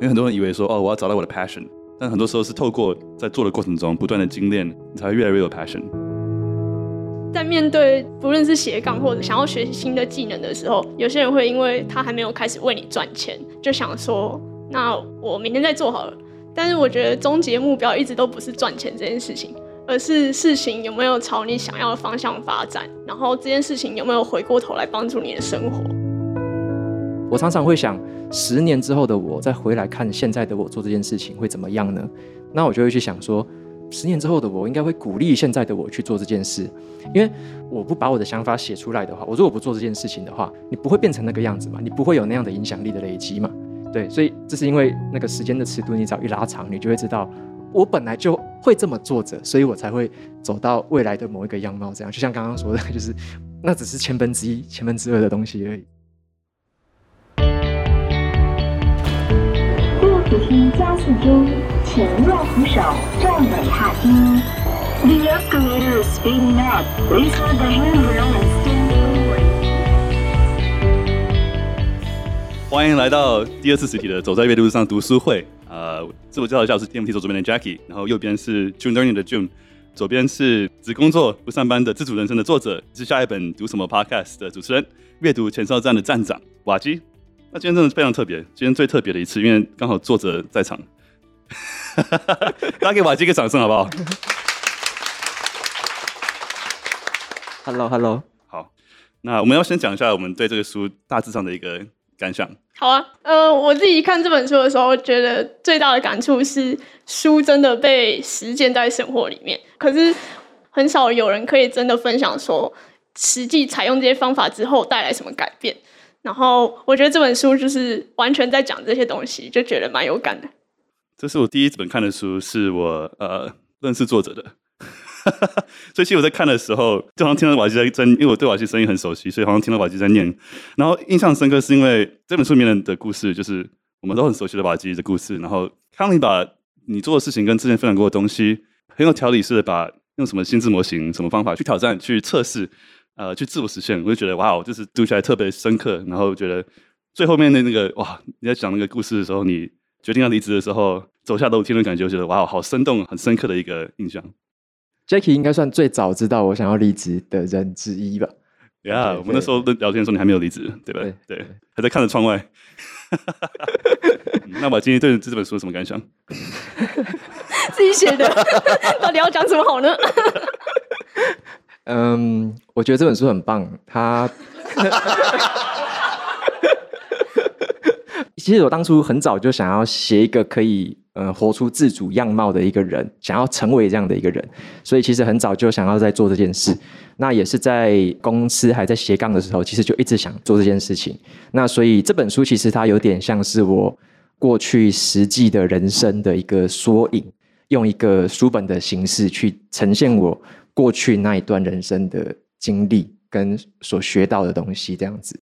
因为很多人以为说，哦，我要找到我的 passion，但很多时候是透过在做的过程中不断的精炼，你才会越来越有 passion。在面对不论是斜杠或者想要学习新的技能的时候，有些人会因为他还没有开始为你赚钱，就想说，那我明天再做好了。但是我觉得终极目标一直都不是赚钱这件事情，而是事情有没有朝你想要的方向发展，然后这件事情有没有回过头来帮助你的生活。我常常会想，十年之后的我再回来看现在的我做这件事情会怎么样呢？那我就会去想说，十年之后的我应该会鼓励现在的我去做这件事，因为我不把我的想法写出来的话，我如果不做这件事情的话，你不会变成那个样子嘛，你不会有那样的影响力的累积嘛。对，所以这是因为那个时间的尺度，你只要一拉长，你就会知道，我本来就会这么做着，所以我才会走到未来的某一个样貌。这样，就像刚刚说的，就是那只是千分之一、千分之二的东西而已。不惜加速中，请握扶手，站稳踏梯。The escalator is speeding up. Please hold the handrail and stand. 欢迎来到第二次实体的走在阅读路上读书会。呃，自我介绍一下，我是 TMT 总主编的 Jackie，然后右边是 June Learning 的 June，左边是只工作不上班的自主人生的作者，是下一本读什么 Podcast 的主持人，阅读前哨站的站长瓦基。那今天真的非常特别，今天最特别的一次，因为刚好作者在场，大家给瓦基一个掌声好不好？Hello，Hello，好，那我们要先讲一下我们对这个书大致上的一个感想。好啊，呃，我自己看这本书的时候，觉得最大的感触是书真的被实践在生活里面，可是很少有人可以真的分享说，实际采用这些方法之后带来什么改变。然后我觉得这本书就是完全在讲这些东西，就觉得蛮有感的。这是我第一本看的书，是我呃认识作者的，所以其实我在看的时候，就好像听到瓦基在在，因为我对瓦基声音很熟悉，所以好像听到瓦基在念。然后印象深刻是因为这本书里面的故事，就是我们都很熟悉的瓦基的故事。然后当你把你做的事情跟之前分享过的东西，很有条理式的把用什么心智模型、什么方法去挑战、去测试。呃，去自我实现，我就觉得哇，我就是读起来特别深刻。然后觉得最后面的那个哇，你在讲那个故事的时候，你决定要离职的时候，走下楼梯的感觉，我觉得哇，好生动，很深刻的一个印象。Jackie 应该算最早知道我想要离职的人之一吧？？Yeah，，我们那时候聊天的时候，你还没有离职，对吧？对，对，对，还在看着窗外。那我今天对这本书有什么感想？自己写的，到底要讲什么好呢？嗯，我觉得这本书很棒。它 其实我当初很早就想要写一个可以呃活出自主样貌的一个人，想要成为这样的一个人，所以其实很早就想要在做这件事。那也是在公司还在斜杠的时候，其实就一直想做这件事情。那所以这本书其实它有点像是我过去实际的人生的一个缩影，用一个书本的形式去呈现我。过去那一段人生的经历跟所学到的东西，这样子，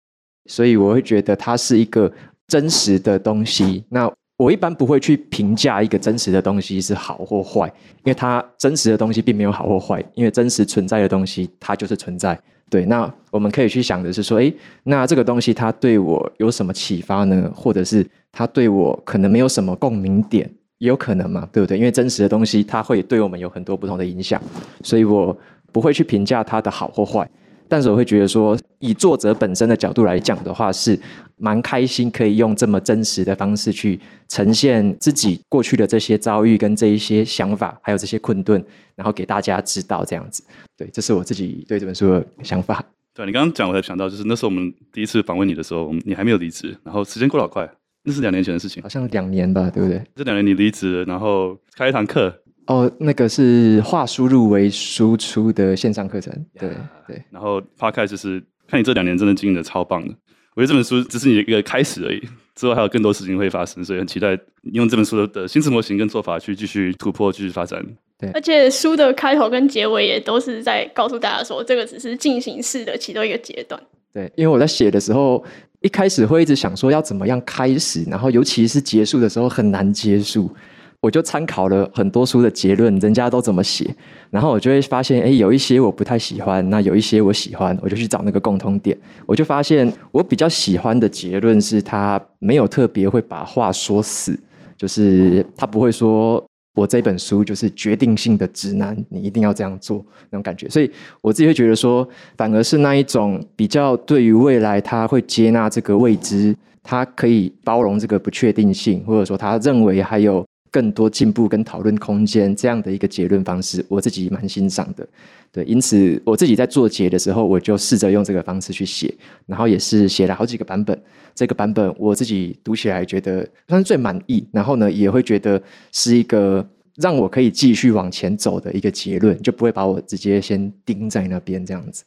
所以我会觉得它是一个真实的东西。那我一般不会去评价一个真实的东西是好或坏，因为它真实的东西并没有好或坏，因为真实存在的东西它就是存在。对，那我们可以去想的是说，诶，那这个东西它对我有什么启发呢？或者是它对我可能没有什么共鸣点？也有可能嘛，对不对？因为真实的东西，它会对我们有很多不同的影响，所以我不会去评价它的好或坏。但是我会觉得说，以作者本身的角度来讲的话，是蛮开心可以用这么真实的方式去呈现自己过去的这些遭遇跟这一些想法，还有这些困顿，然后给大家知道这样子。对，这是我自己对这本书的想法。对，你刚刚讲，我才想到，就是那时候我们第一次访问你的时候，你还没有离职，然后时间过得好快。那是两年前的事情，好像两年吧，对不对？这两年你离职，然后开一堂课。哦，那个是化输入为输出的线上课程。对.对。然后 Podcast 就是看你这两年真的经营的超棒的。我觉得这本书只是你一个开始而已，之后还有更多事情会发生，所以很期待用这本书的心智模型跟做法去继续突破、继续发展。对。而且书的开头跟结尾也都是在告诉大家说，这个只是进行式的其中一个阶段。对，因为我在写的时候。一开始会一直想说要怎么样开始，然后尤其是结束的时候很难结束，我就参考了很多书的结论，人家都怎么写，然后我就会发现，哎，有一些我不太喜欢，那有一些我喜欢，我就去找那个共通点，我就发现我比较喜欢的结论是他没有特别会把话说死，就是他不会说我这本书就是决定性的指南，你一定要这样做那种感觉。所以我自己会觉得说，反而是那一种比较对于未来他会接纳这个未知，他可以包容这个不确定性，或者说他认为还有。更多进步跟讨论空间，这样的一个结论方式，我自己蛮欣赏的。对，因此我自己在做结的时候，我就试着用这个方式去写，然后也是写了好几个版本。这个版本我自己读起来觉得算是最满意，然后呢，也会觉得是一个让我可以继续往前走的一个结论，就不会把我直接先钉在那边这样子。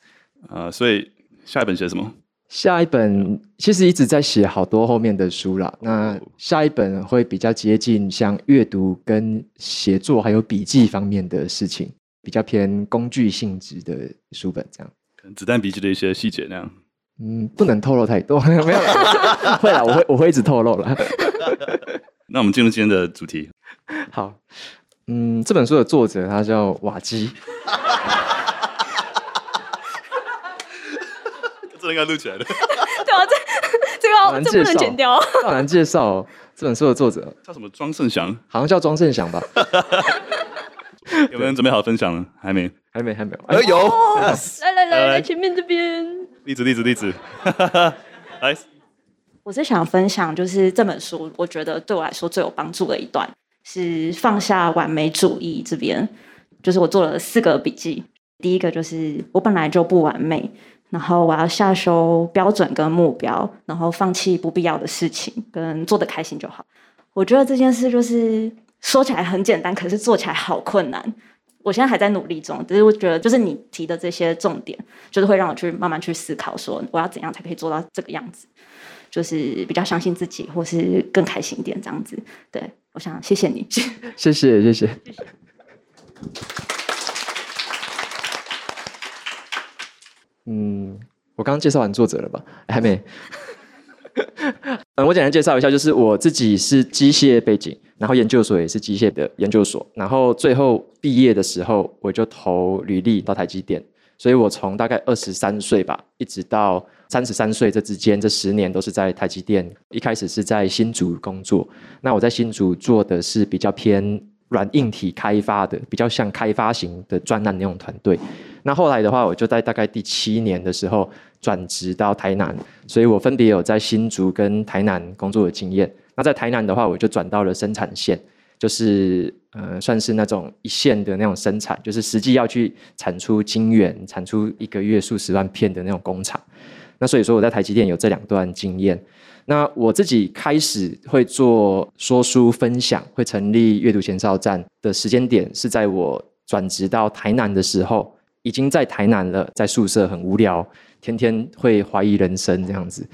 啊、呃，所以下一本写什么？下一本其实一直在写好多后面的书啦。那下一本会比较接近像阅读跟写作还有笔记方面的事情，比较偏工具性质的书本这样。可能子弹笔记的一些细节那样。嗯，不能透露太多，没有啦，会啦，我会我会一直透露啦。那我们进入今天的主题。好，嗯，这本书的作者他叫瓦基。这应该录起来的。对啊，这这个好这不能剪掉。好难介绍哦，这本书的作者叫什么？庄胜祥，好像叫庄胜祥吧？有没有人准备好分享了？还没，还没，还没有。哎有，来来来来，前面这边。例子，例子，例子。来，我是想分享，就是这本书，我觉得对我来说最有帮助的一段，是放下完美主义这边。就是我做了四个笔记，第一个就是我本来就不完美。然后我要下修标准跟目标，然后放弃不必要的事情，跟做得开心就好。我觉得这件事就是说起来很简单，可是做起来好困难。我现在还在努力中，只是我觉得就是你提的这些重点，就是会让我去慢慢去思考，说我要怎样才可以做到这个样子，就是比较相信自己，或是更开心一点这样子。对，我想谢谢你，谢 谢谢谢。谢谢嗯，我刚刚介绍完作者了吧？还没。嗯，我简单介绍一下，就是我自己是机械背景，然后研究所也是机械的研究所，然后最后毕业的时候，我就投履历到台积电，所以我从大概二十三岁吧，一直到三十三岁这之间，这十年都是在台积电。一开始是在新竹工作，那我在新竹做的是比较偏软硬体开发的，比较像开发型的专案那种团队。那后来的话，我就在大概第七年的时候转职到台南，所以我分别有在新竹跟台南工作的经验。那在台南的话，我就转到了生产线，就是呃，算是那种一线的那种生产，就是实际要去产出晶圆，产出一个月数十万片的那种工厂。那所以说我在台积电有这两段经验。那我自己开始会做说书分享，会成立阅读前哨站的时间点是在我转职到台南的时候。已经在台南了，在宿舍很无聊，天天会怀疑人生这样子，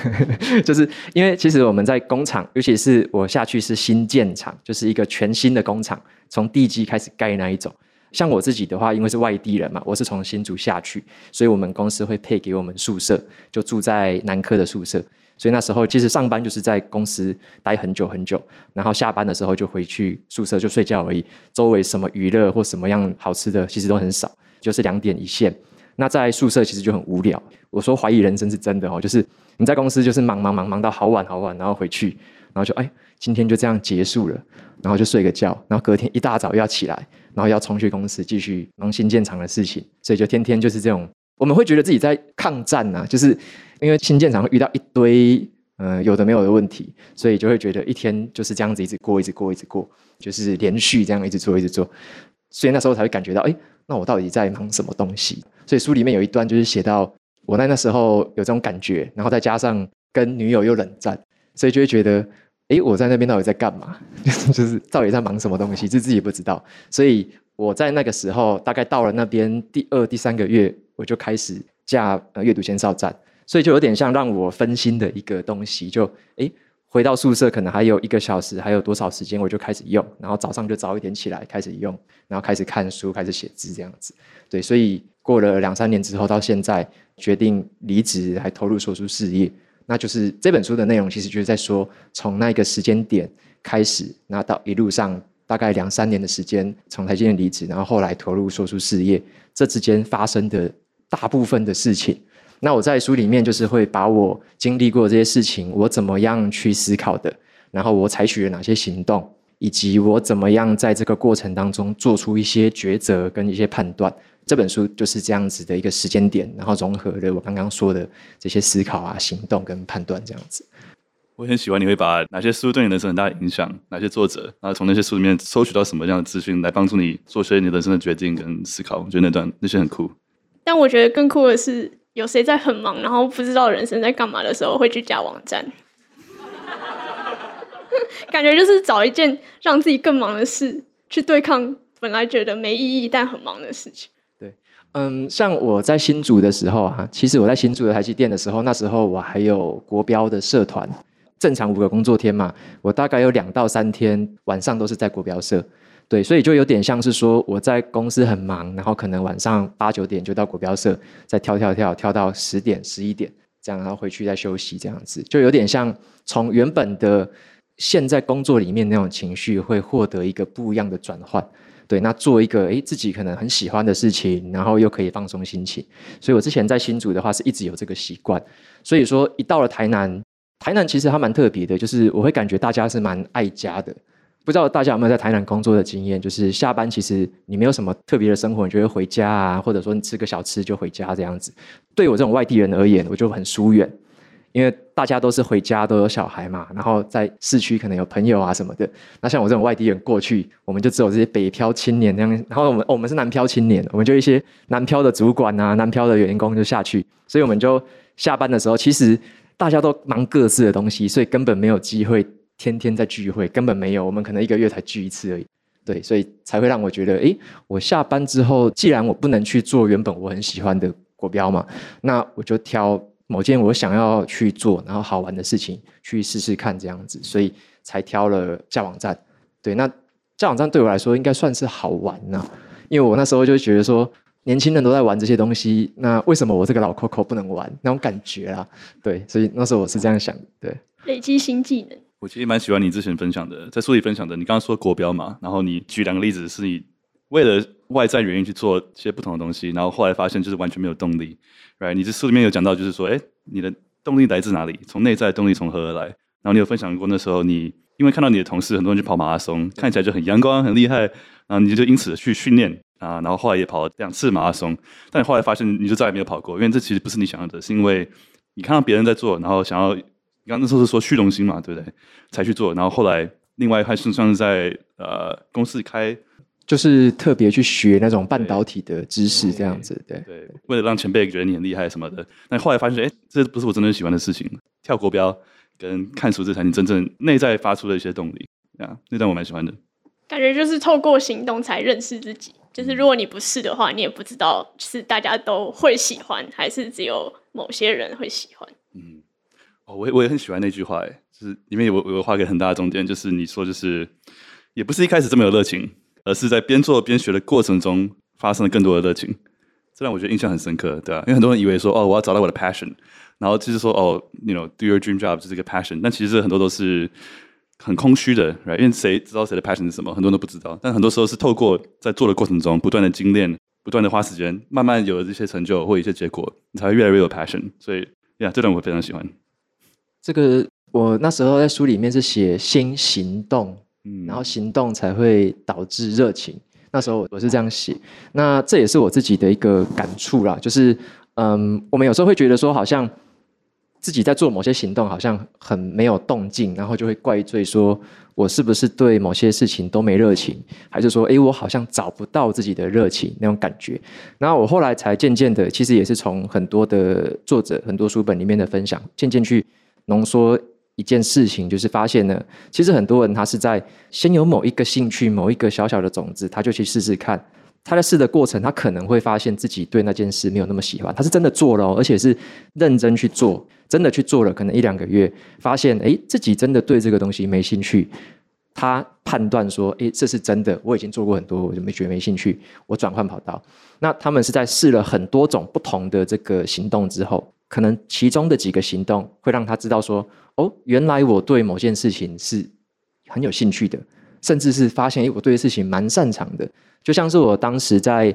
就是因为其实我们在工厂，尤其是我下去是新建厂，就是一个全新的工厂，从地基开始盖那一种。像我自己的话，因为是外地人嘛，我是从新竹下去，所以我们公司会配给我们宿舍，就住在南科的宿舍。所以那时候其实上班就是在公司待很久很久，然后下班的时候就回去宿舍就睡觉而已，周围什么娱乐或什么样好吃的其实都很少。就是两点一线，那在宿舍其实就很无聊。我说怀疑人生是真的哦，就是你在公司就是忙忙忙忙到好晚好晚，然后回去，然后就哎，今天就这样结束了，然后就睡个觉，然后隔天一大早又要起来，然后要冲去公司继续忙新建厂的事情，所以就天天就是这种。我们会觉得自己在抗战呐、啊，就是因为新建厂会遇到一堆嗯、呃、有的没有的问题，所以就会觉得一天就是这样子一直过一直过一直过，就是连续这样一直做一直做，所以那时候才会感觉到哎。那我到底在忙什么东西？所以书里面有一段就是写到我在那时候有这种感觉，然后再加上跟女友又冷战，所以就会觉得，哎，我在那边到底在干嘛？就是到底在忙什么东西，就自己不知道。所以我在那个时候，大概到了那边第二、第三个月，我就开始架阅读签哨站，所以就有点像让我分心的一个东西，就哎。诶回到宿舍可能还有一个小时，还有多少时间我就开始用，然后早上就早一点起来开始用，然后开始看书，开始写字这样子。对，所以过了两三年之后，到现在决定离职，还投入说书事业。那就是这本书的内容，其实就是在说从那个时间点开始，那到一路上大概两三年的时间，从台积电离职，然后后来投入说书事业，这之间发生的大部分的事情。那我在书里面就是会把我经历过这些事情，我怎么样去思考的，然后我采取了哪些行动，以及我怎么样在这个过程当中做出一些抉择跟一些判断。这本书就是这样子的一个时间点，然后融合了我刚刚说的这些思考啊、行动跟判断这样子。我很喜欢你会把哪些书对你人生很大的影响，哪些作者，然后从那些书里面抽取到什么样的资讯来帮助你做出你人生的决定跟思考。我觉得那段那些很酷。但我觉得更酷的是，有谁在很忙，然后不知道人生在干嘛的时候会去加网站，感觉就是找一件让自己更忙的事去对抗本来觉得没意义但很忙的事情。对嗯，像我在新竹的时候啊，其实我在新竹的台积电的时候，那时候我还有国标的社团，正常五个工作天嘛，我大概有两到三天晚上都是在国标社，对，所以就有点像是说我在公司很忙，然后可能晚上八九点就到国标社，再跳跳跳跳到十点十一点这样，然后回去再休息这样子，就有点像从原本的现在工作里面那种情绪会获得一个不一样的转换。对，那做一个诶自己可能很喜欢的事情，然后又可以放松心情。所以我之前在新竹的话，是一直有这个习惯。所以说，一到了台南，台南其实还蛮特别的，就是我会感觉大家是蛮爱家的。不知道大家有没有在台南工作的经验？就是下班其实你没有什么特别的生活，你就会回家啊，或者说你吃个小吃就回家这样子。对我这种外地人而言，我就很疏远。因为大家都是回家都有小孩嘛，然后在市区可能有朋友啊什么的。那像我这种外地人过去，我们就只有这些北漂青年这样。然后我们、我们是南漂青年，我们就一些南漂的主管啊、南漂的员工就下去。所以我们就下班的时候，其实大家都忙各自的东西，所以根本没有机会天天在聚会，根本没有。我们可能一个月才聚一次而已。对，所以才会让我觉得，诶，我下班之后，既然我不能去做原本我很喜欢的国标嘛，那我就挑。某件我想要去做，然后好玩的事情去试试看，这样子，所以才挑了架网站。对，那架网站对我来说应该算是好玩呐、因为我那时候就觉得说，年轻人都在玩这些东西，那为什么我这个老 Coco 不能玩？那种感觉啊，对，所以那时候我是这样想的。对，累积新技能。我其实蛮喜欢你之前分享的，在书里分享的，你刚刚说国标嘛，然后你举两个例子，是你为了外在原因去做一些不同的东西，然后后来发现就是完全没有动力。Right, 你这书里面有讲到，就是说，哎，你的动力来自哪里？从内在动力从何而来？然后你有分享过那时候，你因为看到你的同事很多人去跑马拉松，看起来就很阳光、很厉害，然后你就因此去训练啊，然后后来也跑了两次马拉松，但你后来发现你就再也没有跑过，因为这其实不是你想要的，是因为你看到别人在做，然后想要，你刚那时候是说虚荣心嘛，对不对？才去做，然后后来另外还是算是在呃公司开。就是特别去学那种半导体的知识，这样子，对为了让前辈觉得你很厉害什么的。但后来发现，哎，这不是我真正喜欢的事情。跳国标跟看书，这才你真正内在发出的一些动力啊，那段我蛮喜欢的。感觉就是透过行动才认识自己。就是如果你不是的话，你也不知道是大家都会喜欢，还是只有某些人会喜欢。嗯，我也我也很喜欢那句话，哎，就是里面有有画个很大的重点，就是你说就是也不是一开始这么有热情。而是在边做边学的过程中，发生了更多的热情，这让我觉得印象很深刻，对吧？因为很多人以为说，哦，我要找到我的 passion，然后就是说，哦，you know，do your dream job 就是一个 passion，但其实很多都是很空虚的，right？因为谁知道谁的 passion 是什么？很多人都不知道。但很多时候是透过在做的过程中，不断的精炼，不断的花时间，慢慢有了这些成就或一些结果，你才会越来越有 passion。所以，呀，这段我非常喜欢。这个我那时候在书里面是写先行动。嗯，然后行动才会导致热情。那时候我是这样写，那这也是我自己的一个感触啦。就是，嗯，我们有时候会觉得说，好像自己在做某些行动，好像很没有动静，然后就会怪罪说，我是不是对某些事情都没热情，还是说，诶，我好像找不到自己的热情那种感觉。然后我后来才渐渐的，其实也是从很多的作者、很多书本里面的分享，渐渐去浓缩。一件事情就是发现呢，其实很多人他是在先有某一个兴趣、某一个小小的种子，他就去试试看。他在试的过程，他可能会发现自己对那件事没有那么喜欢。他是真的做了，而且是认真去做，真的去做了，可能一两个月，发现诶，自己真的对这个东西没兴趣。他判断说，诶，这是真的，我已经做过很多，我就没觉得没兴趣，我转换跑道。那他们是在试了很多种不同的这个行动之后，可能其中的几个行动会让他知道说。哦，原来我对某件事情是很有兴趣的，甚至是发现，诶，我对事情蛮擅长的。就像是我当时在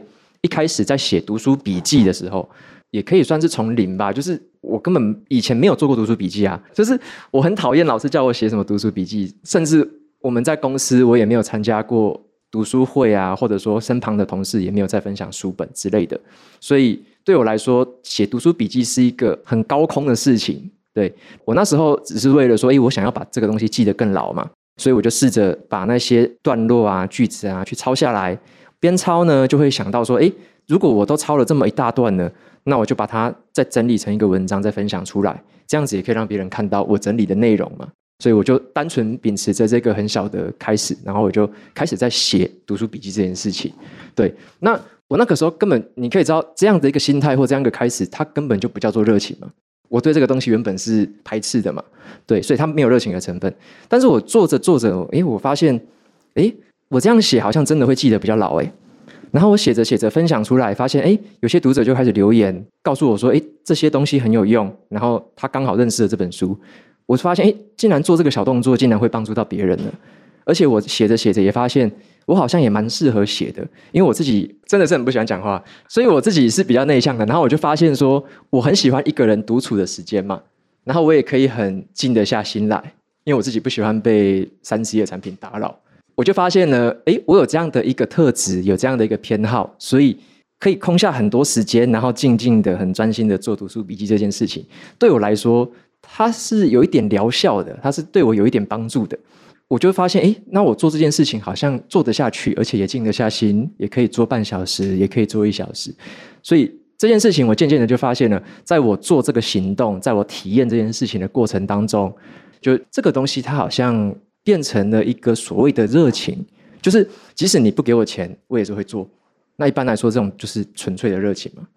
一开始在写读书笔记的时候，也可以算是从零吧，就是我根本以前没有做过读书笔记啊，就是我很讨厌老师叫我写什么读书笔记，甚至我们在公司我也没有参加过读书会啊，或者说身旁的同事也没有在分享书本之类的，所以对我来说，写读书笔记是一个很高空的事情。对，我那时候只是为了说，诶，我想要把这个东西记得更牢嘛，所以我就试着把那些段落啊、句子啊去抄下来，边抄呢就会想到说，诶，如果我都抄了这么一大段呢，那我就把它再整理成一个文章再分享出来，这样子也可以让别人看到我整理的内容嘛。所以我就单纯秉持着这个很小的开始，然后我就开始在写读书笔记这件事情。对，那我那个时候根本你可以知道，这样的一个心态或这样一个开始，它根本就不叫做热情嘛。我对这个东西原本是排斥的嘛，对，所以它没有热情的成分。但是我做着做着，诶，我发现，诶，我这样写好像真的会记得比较牢，诶。然后我写着写着分享出来，发现，诶，有些读者就开始留言告诉我说，诶，这些东西很有用，然后他刚好认识了这本书。我发现，哎，竟然做这个小动作，竟然会帮助到别人了。而且我写着写着也发现，我好像也蛮适合写的，因为我自己真的是很不喜欢讲话，所以我自己是比较内向的。然后我就发现说，我很喜欢一个人独处的时间嘛。然后我也可以很静得下心来，因为我自己不喜欢被三 C 的产品打扰。我就发现呢，哎，我有这样的一个特质，有这样的一个偏好，所以可以空下很多时间，然后静静的、很专心的做读书笔记这件事情，对我来说。它是有一点疗效的，它是对我有一点帮助的。我就发现，诶，那我做这件事情好像做得下去，而且也静得下心，也可以做半小时，也可以做一小时。所以这件事情，我渐渐的就发现了，在我做这个行动，在我体验这件事情的过程当中，就这个东西，它好像变成了一个所谓的热情，就是即使你不给我钱，我也是会做。那一般来说，这种就是纯粹的热情嘛，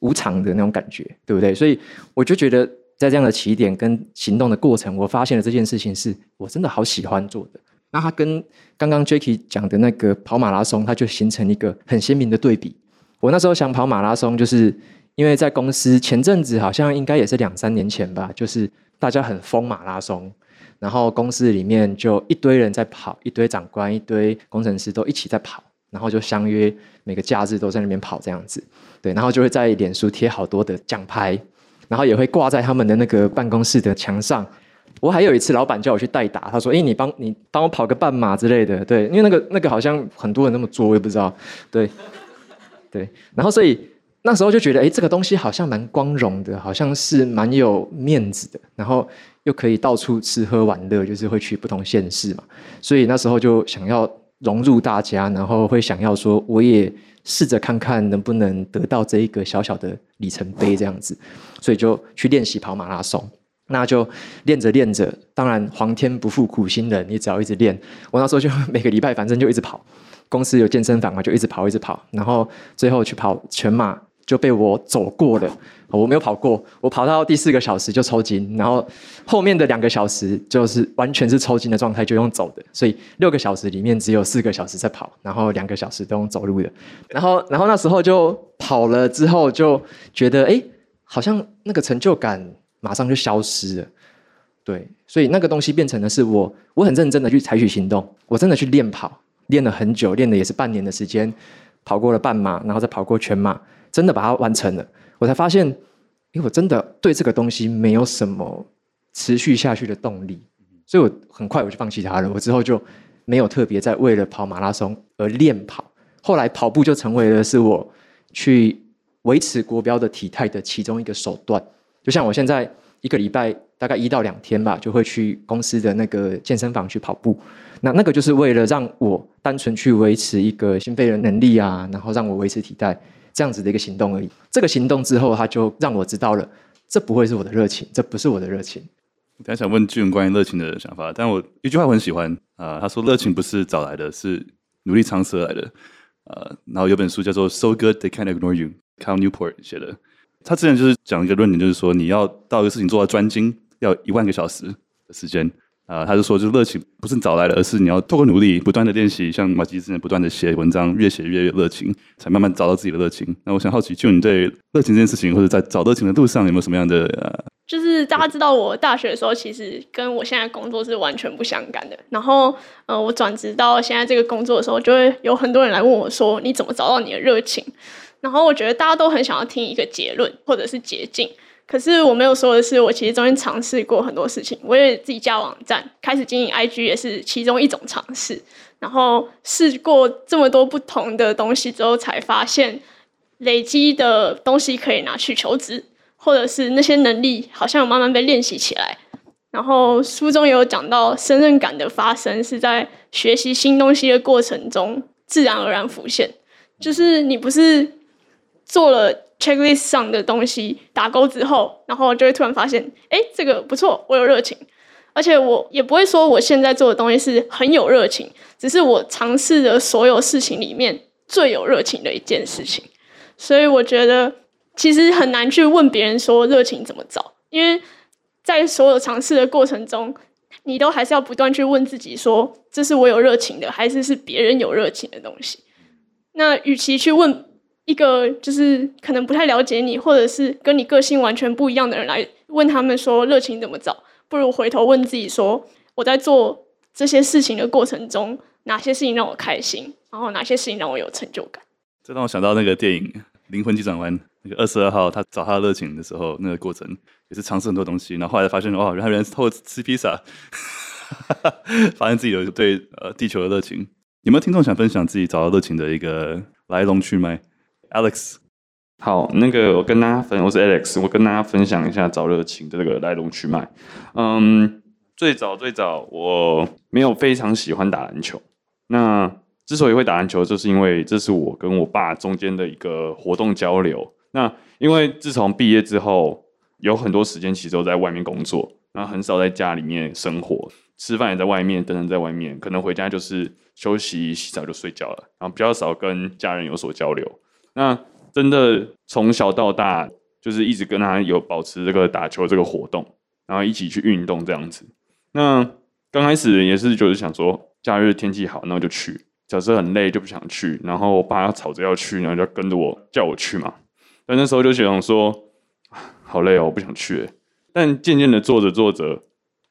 无偿的那种感觉，对不对？所以我就觉得。在这样的起点跟行动的过程，我发现了这件事情是我真的好喜欢做的。那它跟刚刚 Jacky 讲的那个跑马拉松，它就形成一个很鲜明的对比。我那时候想跑马拉松，就是因为在公司前阵子好像应该也是两三年前吧，就是大家很疯马拉松，然后公司里面就一堆人在跑，一堆长官、一堆工程师都一起在跑，然后就相约每个假日都在那边跑这样子。对，然后就会在脸书贴好多的奖牌。然后也会挂在他们的那个办公室的墙上。我还有一次，老板叫我去代打，他说：“诶，你帮你帮我跑个半马之类的。”对，因为那个那个好像很多人那么做，我也不知道。对，对。然后所以那时候就觉得，诶，这个东西好像蛮光荣的，好像是蛮有面子的。然后又可以到处吃喝玩乐，就是会去不同县市嘛。所以那时候就想要融入大家，然后会想要说，我也。试着看看能不能得到这一个小小的里程碑，这样子，所以就去练习跑马拉松。那就练着练着，当然皇天不负苦心人，你只要一直练。我那时候就每个礼拜反正就一直跑，公司有健身房嘛，就一直跑一直跑，然后最后去跑全马。就被我走过了，我没有跑过，我跑到第四个小时就抽筋，然后后面的两个小时就是完全是抽筋的状态，就用走的，所以六个小时里面只有四个小时在跑，然后两个小时都用走路的，然后然后那时候就跑了之后就觉得哎，好像那个成就感马上就消失了，对，所以那个东西变成的是我我很认真的去采取行动，我真的去练跑，练了很久，练了也是半年的时间，跑过了半马，然后再跑过全马。真的把它完成了，我才发现，因为我真的对这个东西没有什么持续下去的动力，所以我很快我就放弃它了。我之后就没有特别在为了跑马拉松而练跑，后来跑步就成为了是我去维持国标的体态的其中一个手段。就像我现在一个礼拜大概一到两天吧，就会去公司的那个健身房去跑步。那那个就是为了让我单纯去维持一个心肺的能力啊，然后让我维持体态。这样子的一个行动而已。这个行动之后，他就让我知道了，这不会是我的热情，这不是我的热情。我刚想问俊关于热情的想法，但我一句话我很喜欢啊、他说热情不是找来的，是努力尝试而来的。呃，然后有本书叫做《So Good They Can't Ignore You》，Cal Newport 写的。他之前就是讲一个论点，就是说你要到一个事情做到专精，要一万个小时的时间。啊，他就说，就是热情不是找来的，而是你要透过努力，不断的练习，像马吉之前不断的写文章，越写越热情，才慢慢找到自己的热情。那我想好奇，就你对热情这件事情，或者在找热情的路上，有没有什么样的？呃、就是大家知道，我大学的时候，其实跟我现在工作是完全不相干的。然后，呃，我转职到现在这个工作的时候，就会有很多人来问我说，你怎么找到你的热情？然后我觉得大家都很想要听一个结论或者是捷径，可是我没有说的是，我其实中间尝试过很多事情，我也自己加网站，开始经营 IG 也是其中一种尝试。然后试过这么多不同的东西之后，才发现累积的东西可以拿去求职，或者是那些能力好像有慢慢被练习起来。然后书中有讲到，胜任感的发生是在学习新东西的过程中自然而然浮现，就是你不是做了 checklist 上的东西打勾之后，然后就会突然发现，哎，这个不错，我有热情，而且我也不会说我现在做的东西是很有热情，只是我尝试的所有事情里面最有热情的一件事情，所以我觉得其实很难去问别人说热情怎么找，因为在所有尝试的过程中，你都还是要不断去问自己说，这是我有热情的，还是是别人有热情的东西？那与其去问一个就是可能不太了解你，或者是跟你个性完全不一样的人来问他们说热情怎么找，不如回头问自己说，我在做这些事情的过程中，哪些事情让我开心，然后哪些事情让我有成就感？这让我想到那个电影《灵魂急转弯》，那个二十二号他找他的热情的时候，那个过程也是尝试很多东西，然后后来发现哦，原来人是透过吃披萨，发现自己有对呃地球的热情。有没有听众想分享自己找到热情的一个来龙去脉？Alex，好，那个我跟大家分，我是 Alex，我跟大家分享一下找热情的这个来龙去脉。嗯，最早最早我没有非常喜欢打篮球，那之所以会打篮球，就是因为这是我跟我爸中间的一个活动交流。那因为自从毕业之后，有很多时间其实都在外面工作，那很少在家里面生活。吃饭也在外面，等等在外面，可能回家就是休息、洗澡就睡觉了，然后比较少跟家人有所交流。那真的从小到大，就是一直跟他有保持这个打球这个活动，然后一起去运动这样子。那刚开始也是就是想说，假日天气好，那我就去。假设很累就不想去，然后我爸吵着要去，然后就跟着我叫我去嘛。但那时候就想说，好累哦，我不想去。但渐渐的做着做着。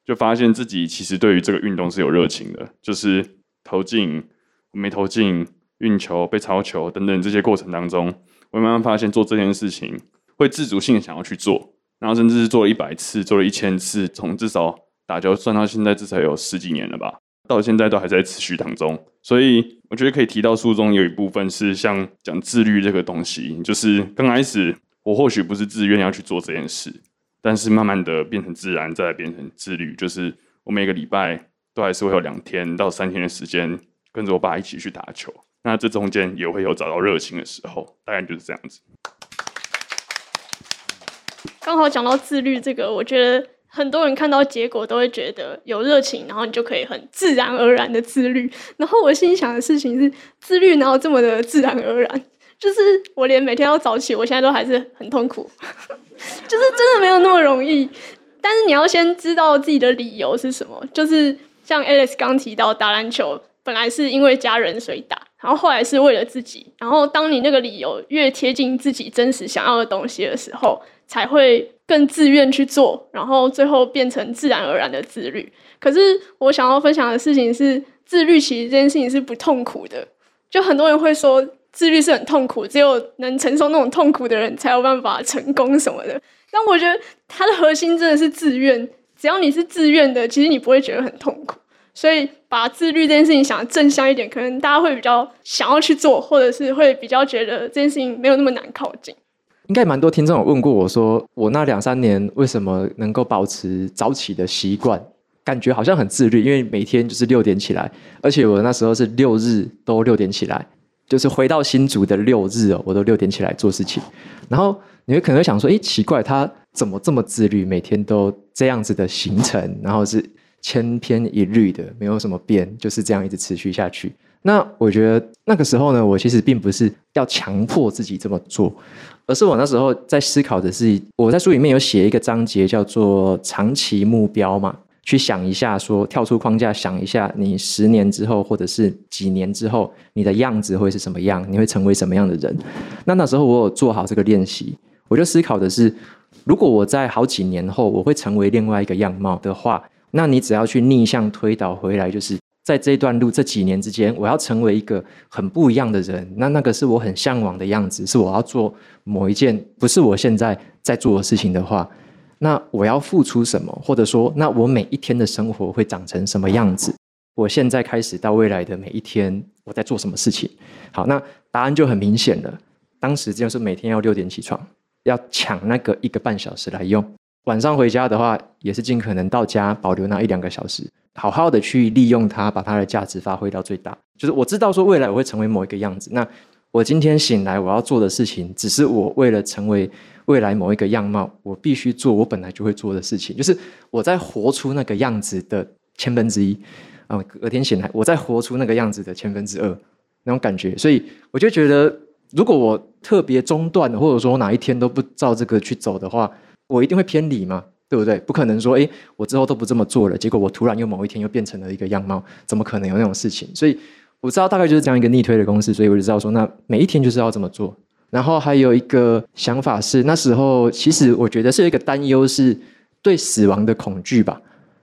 就发现自己其实对于这个运动是有热情的，就是投进、没投进、运球、被抄球等等这些过程当中，我慢慢发现做这件事情会自主性想要去做，然后甚至是做了一百次、做了一千次，从至少打球算到现在至少有十几年了吧，到现在都还在持续当中。所以我觉得可以提到书中有一部分是像讲自律这个东西，就是刚开始我或许不是自愿要去做这件事。但是慢慢的变成自然，再变成自律，就是我每个礼拜都还是会有两天到三天的时间跟着我爸一起去打球。那这中间也会有找到热情的时候，大概就是这样子。刚好讲到自律这个，我觉得很多人看到结果都会觉得有热情，然后你就可以很自然而然的自律。然后我心想的事情是，自律哪有这么的自然而然？就是我连每天要早起，我现在都还是很痛苦。就是真的没有那么容易，但是你要先知道自己的理由是什么。就是像 Alice 刚提到，打篮球本来是因为家人所以打，然后后来是为了自己。然后当你那个理由越贴近自己真实想要的东西的时候，才会更自愿去做，然后最后变成自然而然的自律。可是我想要分享的事情是，自律其实这件事情是不痛苦的。就很多人会说。自律是很痛苦，只有能承受那种痛苦的人才有办法成功什么的。但我觉得它的核心真的是自愿，只要你是自愿的，其实你不会觉得很痛苦。所以把自律这件事情想正向一点，可能大家会比较想要去做，或者是会比较觉得这件事情没有那么难靠近。应该蛮多听众有问过我说，我那两三年为什么能够保持早起的习惯？感觉好像很自律，因为每天就是六点起来，而且我那时候是六日都六点起来。就是回到新竹的六日哦，我都六点起来做事情。然后你会可能会想说，诶，奇怪，他怎么这么自律？每天都这样子的行程，然后是千篇一律的，没有什么变，就是这样一直持续下去。那我觉得那个时候呢，我其实并不是要强迫自己这么做，而是我那时候在思考的是，我在书里面有写一个章节叫做长期目标嘛。去想一下说，跳出框架，想一下你十年之后，或者是几年之后，你的样子会是什么样？你会成为什么样的人？那那时候我有做好这个练习，我就思考的是，如果我在好几年后我会成为另外一个样貌的话，那你只要去逆向推导回来，就是在这段路这几年之间，我要成为一个很不一样的人，那那个是我很向往的样子，是我要做某一件不是我现在在做的事情的话，那我要付出什么？或者说，那我每一天的生活会长成什么样子？我现在开始到未来的每一天，我在做什么事情？好，那答案就很明显了。当时就是每天要六点起床，要抢那个一个半小时来用。晚上回家的话，也是尽可能到家保留那一两个小时，好好的去利用它，把它的价值发挥到最大。就是我知道说未来我会成为某一个样子，那我今天醒来我要做的事情，只是我为了成为未来某一个样貌，我必须做我本来就会做的事情，就是我在活出那个样子的千分之一。啊，隔天醒来，我再活出那个样子的千分之二那种感觉，所以我就觉得，如果我特别中断，或者说哪一天都不照这个去走的话，我一定会偏离嘛，对不对？不可能说，诶，我之后都不这么做了，结果我突然又某一天又变成了一个样貌，怎么可能有那种事情？所以我知道大概就是这样一个逆推的公式，所以我就知道说，那每一天就是要这么做。然后还有一个想法是，那时候其实我觉得是一个担忧，是对死亡的恐惧吧，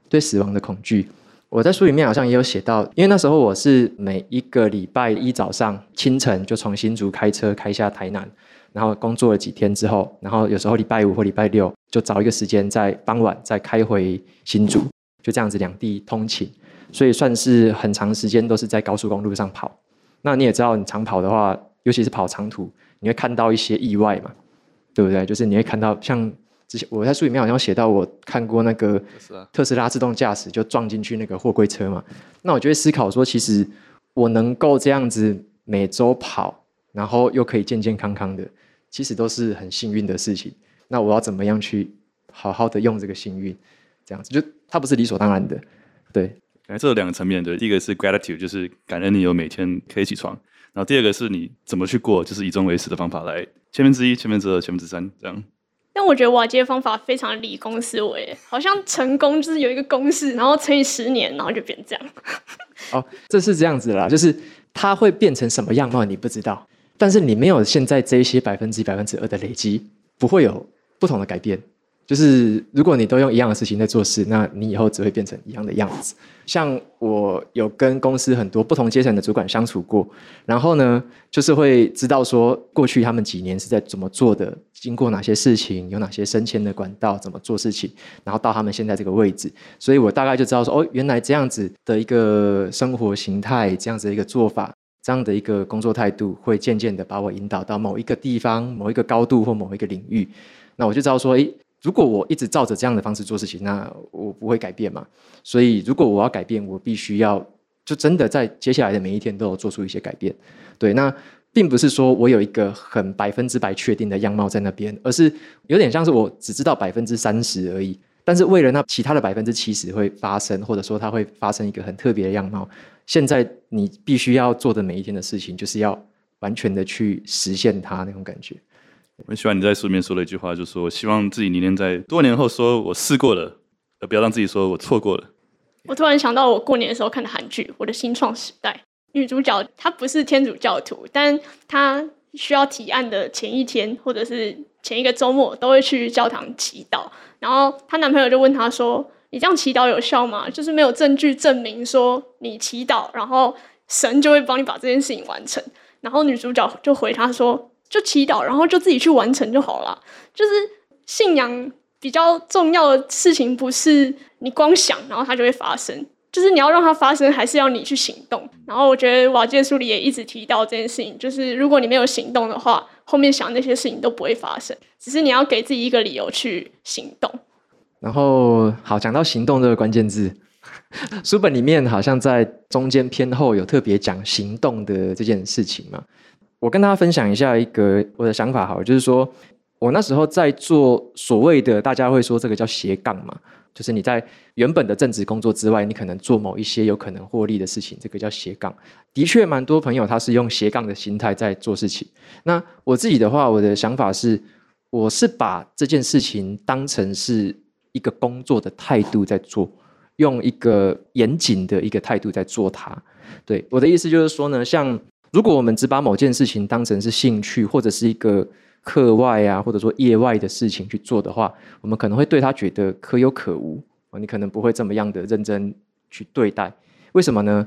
对死亡的恐惧。我在书里面好像也有写到，因为那时候我是每一个礼拜一早上清晨就从新竹开车开下台南，然后工作了几天之后，然后有时候礼拜五或礼拜六就找一个时间在傍晚再开回新竹，就这样子两地通勤，所以算是很长时间都是在高速公路上跑。那你也知道，你长跑的话，尤其是跑长途，你会看到一些意外嘛，对不对？就是你会看到像。之前我在书里面好像写到，我看过那个特斯拉自动驾驶就撞进去那个货柜车嘛。那我就会思考说，其实我能够这样子每周跑，然后又可以健健康康的，其实都是很幸运的事情。那我要怎么样去好好的用这个幸运？这样子就它不是理所当然的。对，哎，这有两个层面的，第一个是 gratitude，就是感恩你有每天可以起床。然后第二个是你怎么去过，就是以终为始的方法来千分之一、千分之二、千分之三这样。但我觉得瓦基的方法非常理工思维，好像成功就是有一个公式，然后乘以十年，然后就变这样。哦，这是这样子啦，就是它会变成什么样貌你不知道，但是你没有现在这一些百分之一、百分之二的累积，不会有不同的改变。就是如果你都用一样的事情在做事，那你以后只会变成一样的样子。像我有跟公司很多不同阶层的主管相处过，然后呢，就是会知道说过去他们几年是在怎么做的，经过哪些事情，有哪些升迁的管道，怎么做事情，然后到他们现在这个位置，所以我大概就知道说，哦，原来这样子的一个生活形态，这样子的一个做法，这样的一个工作态度，会渐渐的把我引导到某一个地方、某一个高度或某一个领域。那我就知道说，诶。如果我一直照着这样的方式做事情，那我不会改变嘛。所以，如果我要改变，我必须要就真的在接下来的每一天都有做出一些改变。对，那并不是说我有一个很百分之百确定的样貌在那边，而是有点像是我只知道百分之三十而已。但是为了那其他的百分之七十会发生，或者说它会发生一个很特别的样貌，现在你必须要做的每一天的事情，就是要完全的去实现它那种感觉。我很喜欢你在书里面说的一句话，就是说希望自己明年在多年后说我试过了，而不要让自己说我错过了。我突然想到，我过年的时候看的韩剧《我的新创时代》，女主角她不是天主教徒，但她需要提案的前一天或者是前一个周末都会去教堂祈祷。然后她男朋友就问她说：“你这样祈祷有效吗？就是没有证据证明说你祈祷，然后神就会帮你把这件事情完成。”然后女主角就回他说。就祈祷，然后就自己去完成就好了。就是信仰比较重要的事情，不是你光想，然后它就会发生。就是你要让它发生，还是要你去行动。然后我觉得瓦基书里也一直提到这件事情，就是如果你没有行动的话，后面想那些事情都不会发生。只是你要给自己一个理由去行动。然后好，讲到行动这个关键字，书本里面好像在中间偏后有特别讲行动的这件事情嘛。我跟大家分享一下一个我的想法，好，就是说我那时候在做所谓的大家会说这个叫斜杠嘛，就是你在原本的正职工作之外，你可能做某一些有可能获利的事情，这个叫斜杠。的确，蛮多朋友他是用斜杠的心态在做事情。那我自己的话，我的想法是，我是把这件事情当成是一个工作的态度在做，用一个严谨的一个态度在做它。对，我的意思就是说呢，像。如果我们只把某件事情当成是兴趣，或者是一个课外啊，或者说业外的事情去做的话，我们可能会对他觉得可有可无，你可能不会这么样的认真去对待。为什么呢？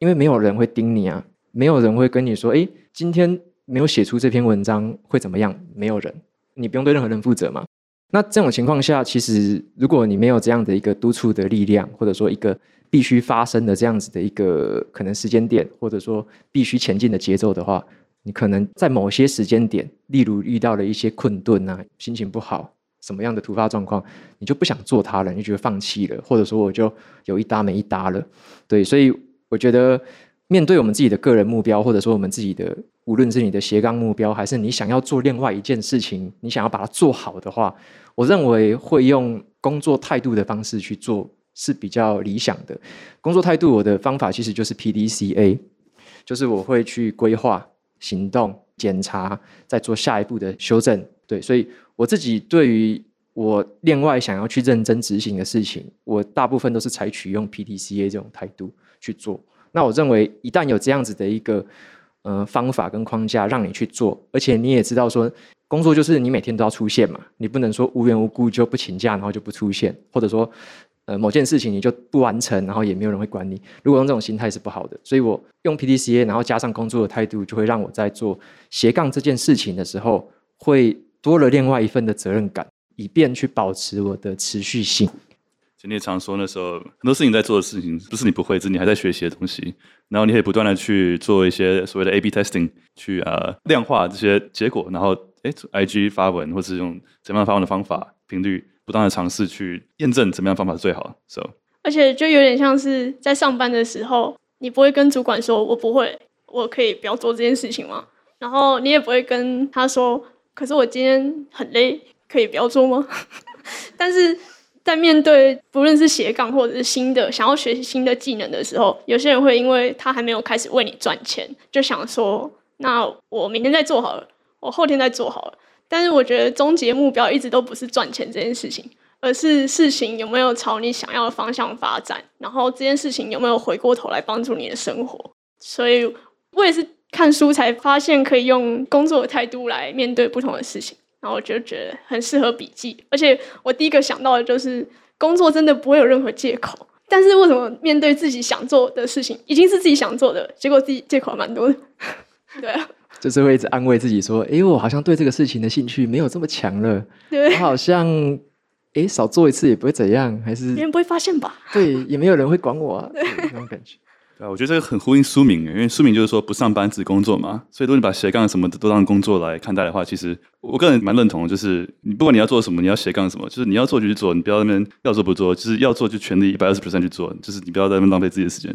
因为没有人会盯你啊，没有人会跟你说，诶，今天没有写出这篇文章会怎么样？没有人，你不用对任何人负责嘛。那这种情况下，其实如果你没有这样的一个督促的力量，或者说一个必须发生的这样子的一个可能时间点，或者说必须前进的节奏的话，你可能在某些时间点，例如遇到了一些困顿啊，心情不好，什么样的突发状况，你就不想做它了，你就觉得放弃了，或者说我就有一搭没一搭了。对，所以我觉得面对我们自己的个人目标，或者说我们自己的。无论是你的斜杠目标，还是你想要做另外一件事情，你想要把它做好的话，我认为会用工作态度的方式去做是比较理想的。工作态度，我的方法其实就是 PDCA，就是我会去规划、行动、检查，再做下一步的修正。对，所以我自己对于我另外想要去认真执行的事情，我大部分都是采取用 PDCA 这种态度去做。那我认为一旦有这样子的一个。呃，方法跟框架让你去做，而且你也知道说，工作就是你每天都要出现嘛，你不能说无缘无故就不请假，然后就不出现，或者说，呃，某件事情你就不完成，然后也没有人会管你。如果用这种心态是不好的，所以我用 PDCA，然后加上工作的态度，就会让我在做斜杠这件事情的时候，会多了另外一份的责任感，以便去保持我的持续性。你也常说，那时候很多事情在做的事情，不是你不会，是你还在学习的东西。然后你可以不断的去做一些所谓的 A/B testing，去呃量化这些结果。然后哎，IG 发文，或是用怎么样发文的方法、频率，不断的尝试去验证怎么样方法是最好。So，而且就有点像是在上班的时候，你不会跟主管说“我不会，我可以不要做这件事情吗？”然后你也不会跟他说“可是我今天很累，可以不要做吗？” 但是。在面对不论是斜杠或者是新的想要学习新的技能的时候，有些人会因为他还没有开始为你赚钱，就想说：“那我明天再做好了，我后天再做好了。”但是我觉得终极目标一直都不是赚钱这件事情，而是事情有没有朝你想要的方向发展，然后这件事情有没有回过头来帮助你的生活。所以我也是看书才发现可以用工作的态度来面对不同的事情。然后我就觉得很适合笔记，而且我第一个想到的就是工作真的不会有任何借口。但是为什么面对自己想做的事情，已经是自己想做的，结果自己借口蛮多的？对啊，就是会一直安慰自己说：“哎，我好像对这个事情的兴趣没有这么强了，对，我好像哎少做一次也不会怎样，还是别人不会发现吧？对，也没有人会管我啊，对那种感觉。”对啊，我觉得这个很呼应书名，因为书名就是说不上班只工作嘛。所以如果你把斜杠什么的都当工作来看待的话，其实我个人蛮认同的，就是你不管你要做什么，你要斜杠什么，就是你要做就去做，你不要在那边要做不做，就是要做就全力一百二十 percent 去做，就是你不要在那边浪费自己的时间。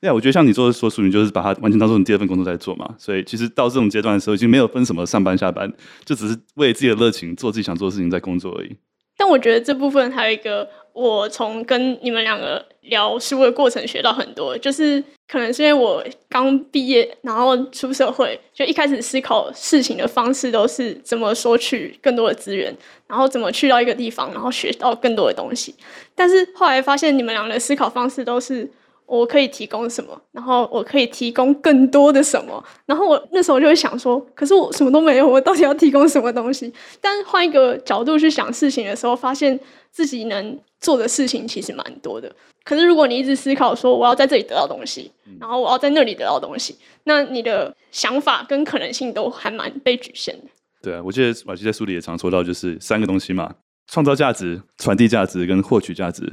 对啊，我觉得像你做说书名，就是把它完全当做你第二份工作在做嘛。所以其实到这种阶段的时候，已经没有分什么上班下班，就只是为自己的热情做自己想做的事情在工作而已。但我觉得这部分还有一个。我从跟你们两个聊书的过程学到很多，就是可能是因为我刚毕业，然后出社会，就一开始思考事情的方式都是怎么索取更多的资源，然后怎么去到一个地方，然后学到更多的东西。但是后来发现你们两个的思考方式都是。我可以提供什么？然后我可以提供更多的什么？然后我那时候就会想说，可是我什么都没有，我到底要提供什么东西？但换一个角度去想事情的时候，发现自己能做的事情其实蛮多的。可是如果你一直思考说我要在这里得到东西，然后我要在那里得到东西，那你的想法跟可能性都还蛮被局限的。对啊，我记得瓦基在书里也常说到，就是三个东西嘛：创造价值、传递价值跟获取价值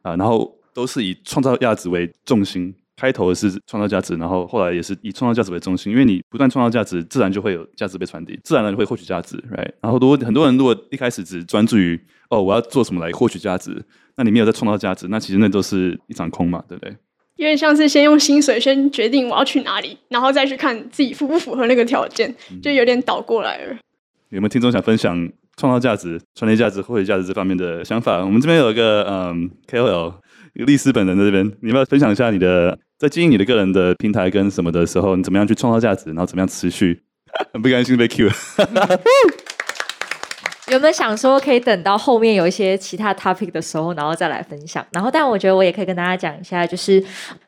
啊。然后。都是以创造价值为重心，开头的是创造价值，然后后来也是以创造价值为中心。因为你不断创造价值，自然就会有价值被传递，自然而然会获取价值，right？然后如果很多人如果一开始只专注于哦，我要做什么来获取价值，那你没有在创造价值，那其实那都是一场空嘛，对不对？有点像是先用薪水先决定我要去哪里，然后再去看自己符不符合那个条件，就有点倒过来了。嗯、有没有听众想分享创造价值、传递价值、获取价值这方面的想法？我们这边有一个嗯 KOL。丽丝本人在这边，你要要分享一下你的在经营你的个人的平台跟什么的时候，你怎么样去创造价值，然后怎么样持续？很 不甘心被 Q。有没有想说可以等到后面有一些其他 topic 的时候，然后再来分享？然后，但我觉得我也可以跟大家讲一下，就是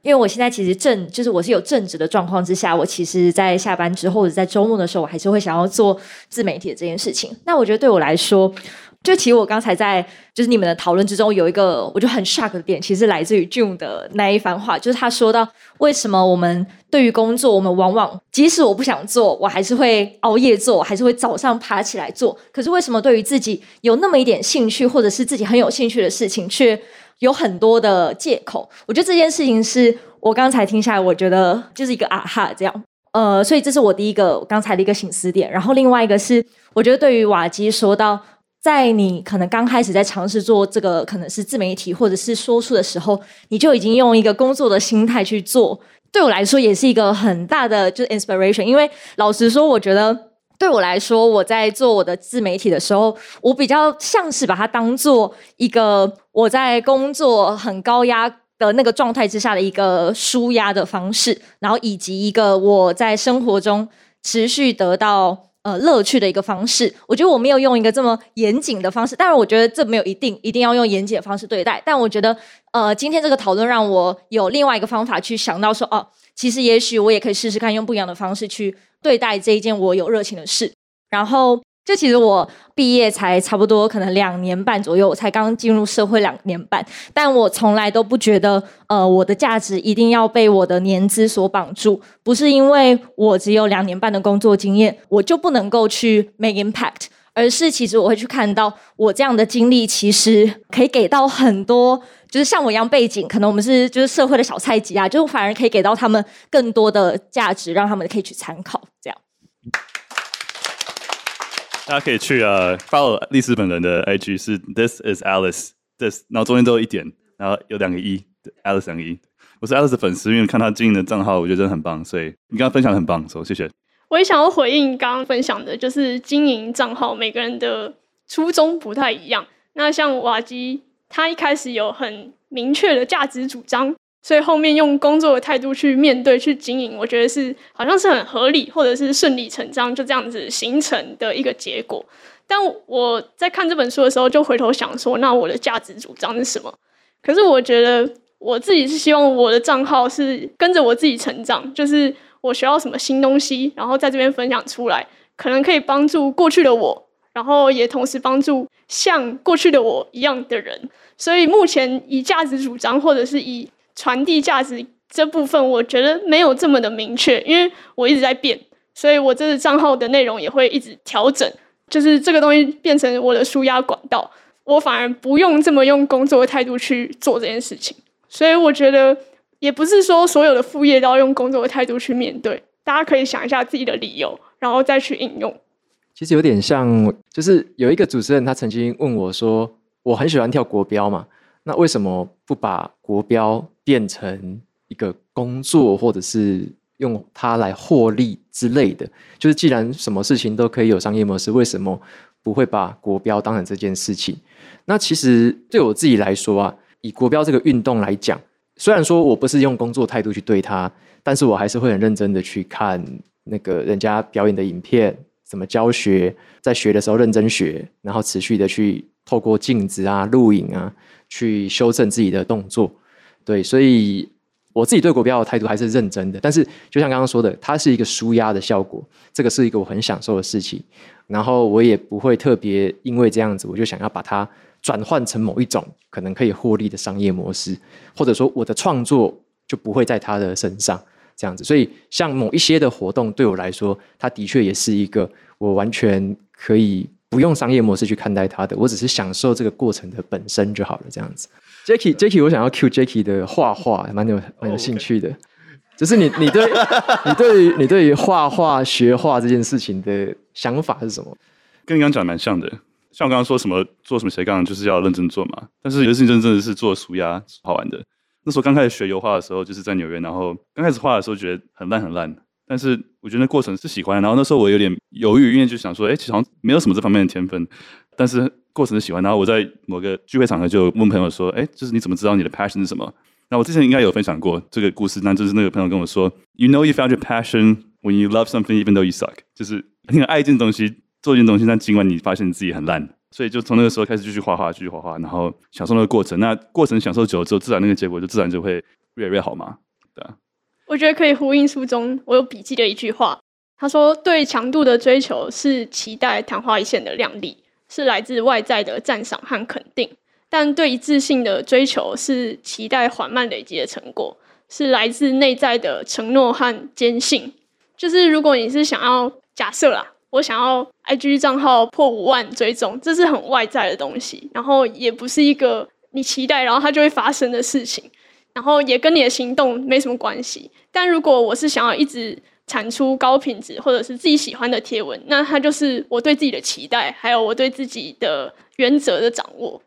因为我现在其实正就是我是有正职的状况之下，我其实，在下班之后或者在周末的时候，我还是会想要做自媒体的这件事情。那我觉得对我来说。就其实我刚才在就是你们的讨论之中，有一个我觉得很 shock 的点，其实来自于 June 的那一番话，就是他说到为什么我们对于工作，我们往往即使我不想做，我还是会熬夜做，还是会早上爬起来做。可是为什么对于自己有那么一点兴趣，或者是自己很有兴趣的事情，却有很多的借口？我觉得这件事情是我刚才听下来，我觉得就是一个啊哈这样。呃，所以这是我第一个刚才的一个醒思点。然后另外一个是，我觉得对于瓦基说到。在你可能刚开始在尝试做这个，可能是自媒体或者是说书的时候，你就已经用一个工作的心态去做。对我来说，也是一个很大的就是 inspiration。因为老实说，我觉得对我来说，我在做我的自媒体的时候，我比较像是把它当做一个我在工作很高压的那个状态之下的一个舒压的方式，然后以及一个我在生活中持续得到。呃，乐趣的一个方式，我觉得我没有用一个这么严谨的方式，当然，我觉得这没有一定一定要用严谨的方式对待。但我觉得，呃，今天这个讨论让我有另外一个方法去想到说，哦，其实也许我也可以试试看用不一样的方式去对待这一件我有热情的事，然后。就其实我毕业才差不多可能两年半左右，我才刚进入社会两年半，但我从来都不觉得，呃，我的价值一定要被我的年资所绑住，不是因为我只有两年半的工作经验，我就不能够去 make impact，而是其实我会去看到我这样的经历，其实可以给到很多，就是像我一样背景，可能我们是就是社会的小菜鸡啊，就反而可以给到他们更多的价值，让他们可以去参考，这样。大家可以去呃 follow 丽丝本人的 IG 是 This is Alice，this，然后中间都有一点，然后有两个一，Alice 两个一。我是 Alice 的粉丝，因为看他经营的账号，我觉得真的很棒，所以你刚刚分享的很棒，所以谢谢。我也想要回应刚刚分享的，就是经营账号，每个人的初衷不太一样。那像瓦基，他一开始有很明确的价值主张。所以后面用工作的态度去面对、去经营，我觉得是好像是很合理，或者是顺理成章，就这样子形成的一个结果。但我在看这本书的时候，就回头想说，那我的价值主张是什么？可是我觉得我自己是希望我的账号是跟着我自己成长，就是我学到什么新东西，然后在这边分享出来，可能可以帮助过去的我，然后也同时帮助像过去的我一样的人。所以目前以价值主张，或者是以传递价值这部分，我觉得没有这么的明确，因为我一直在变，所以我这个账号的内容也会一直调整。就是这个东西变成我的纾压管道，我反而不用这么用工作的态度去做这件事情。所以我觉得也不是说所有的副业都要用工作的态度去面对，大家可以想一下自己的理由，然后再去应用。其实有点像，就是有一个主持人他曾经问我说：“我很喜欢跳国标嘛。”那为什么不把国标变成一个工作，或者是用它来获利之类的？就是既然什么事情都可以有商业模式，为什么不会把国标当成这件事情？那其实对我自己来说啊，以国标这个运动来讲，虽然说我不是用工作态度去对它，但是我还是会很认真的去看那个人家表演的影片，怎么教学，在学的时候认真学，然后持续的去透过镜子啊、录影啊。去修正自己的动作，对，所以我自己对国标的态度还是认真的。但是，就像刚刚说的，它是一个舒压的效果，这个是一个我很享受的事情。然后，我也不会特别因为这样子，我就想要把它转换成某一种可能可以获利的商业模式，或者说我的创作就不会在他的身上这样子。所以，像某一些的活动对我来说，它的确也是一个我完全可以。不用商业模式去看待它的，我只是享受这个过程的本身就好了。这样子，Jacky，Jacky，我想要 cue Jacky 的画画，蛮有蛮有兴趣的。Oh, okay. 就是你，你对，你对于你对于画画学画这件事情的想法是什么？跟你刚刚讲的蛮像的。像我刚刚说什么做什么斜杠，就是要认真做嘛。但是有些事情真的是做纾压好玩的。那时候刚开始学油画的时候，就是在纽约，然后刚开始画的时候觉得很烂很烂。但是我觉得那过程是喜欢，然后那时候我有点犹豫，因为就想说，哎，其实好像没有什么这方面的天分，但是过程是喜欢。然后我在某个聚会场合就问朋友说，哎，就是你怎么知道你的 passion 是什么？那我之前应该有分享过这个故事，那就是那个朋友跟我说，You know you found your passion when you love something even though you suck，就是你很爱一件东西，做一件东西，但尽管你发现你自己很烂，所以就从那个时候开始继续画画，继续画画，然后享受那个过程。那过程享受久了之后，自然那个结果就自然就会越来越好嘛，我觉得可以呼应书中我有笔记的一句话，他说：“对强度的追求是期待昙花一现的亮丽，是来自外在的赞赏和肯定，但对一致性的追求是期待缓慢累积的成果，是来自内在的承诺和坚信。就是如果你是想要假设啦，我想要 IG 账号破五万追踪，这是很外在的东西，然后也不是一个你期待然后它就会发生的事情，然后也跟你的行动没什么关系。但如果我是想要一直产出高品质或者是自己喜欢的贴文，那它就是我对自己的期待，还有我对自己的原则的掌握。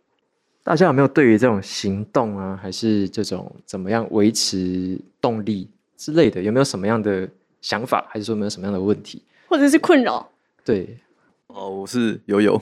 大家有没有对于这种行动啊，还是这种怎么样维持动力之类的，有没有什么样的想法，还是说有没有什么样的问题，或者是困扰？对，哦，我是友友，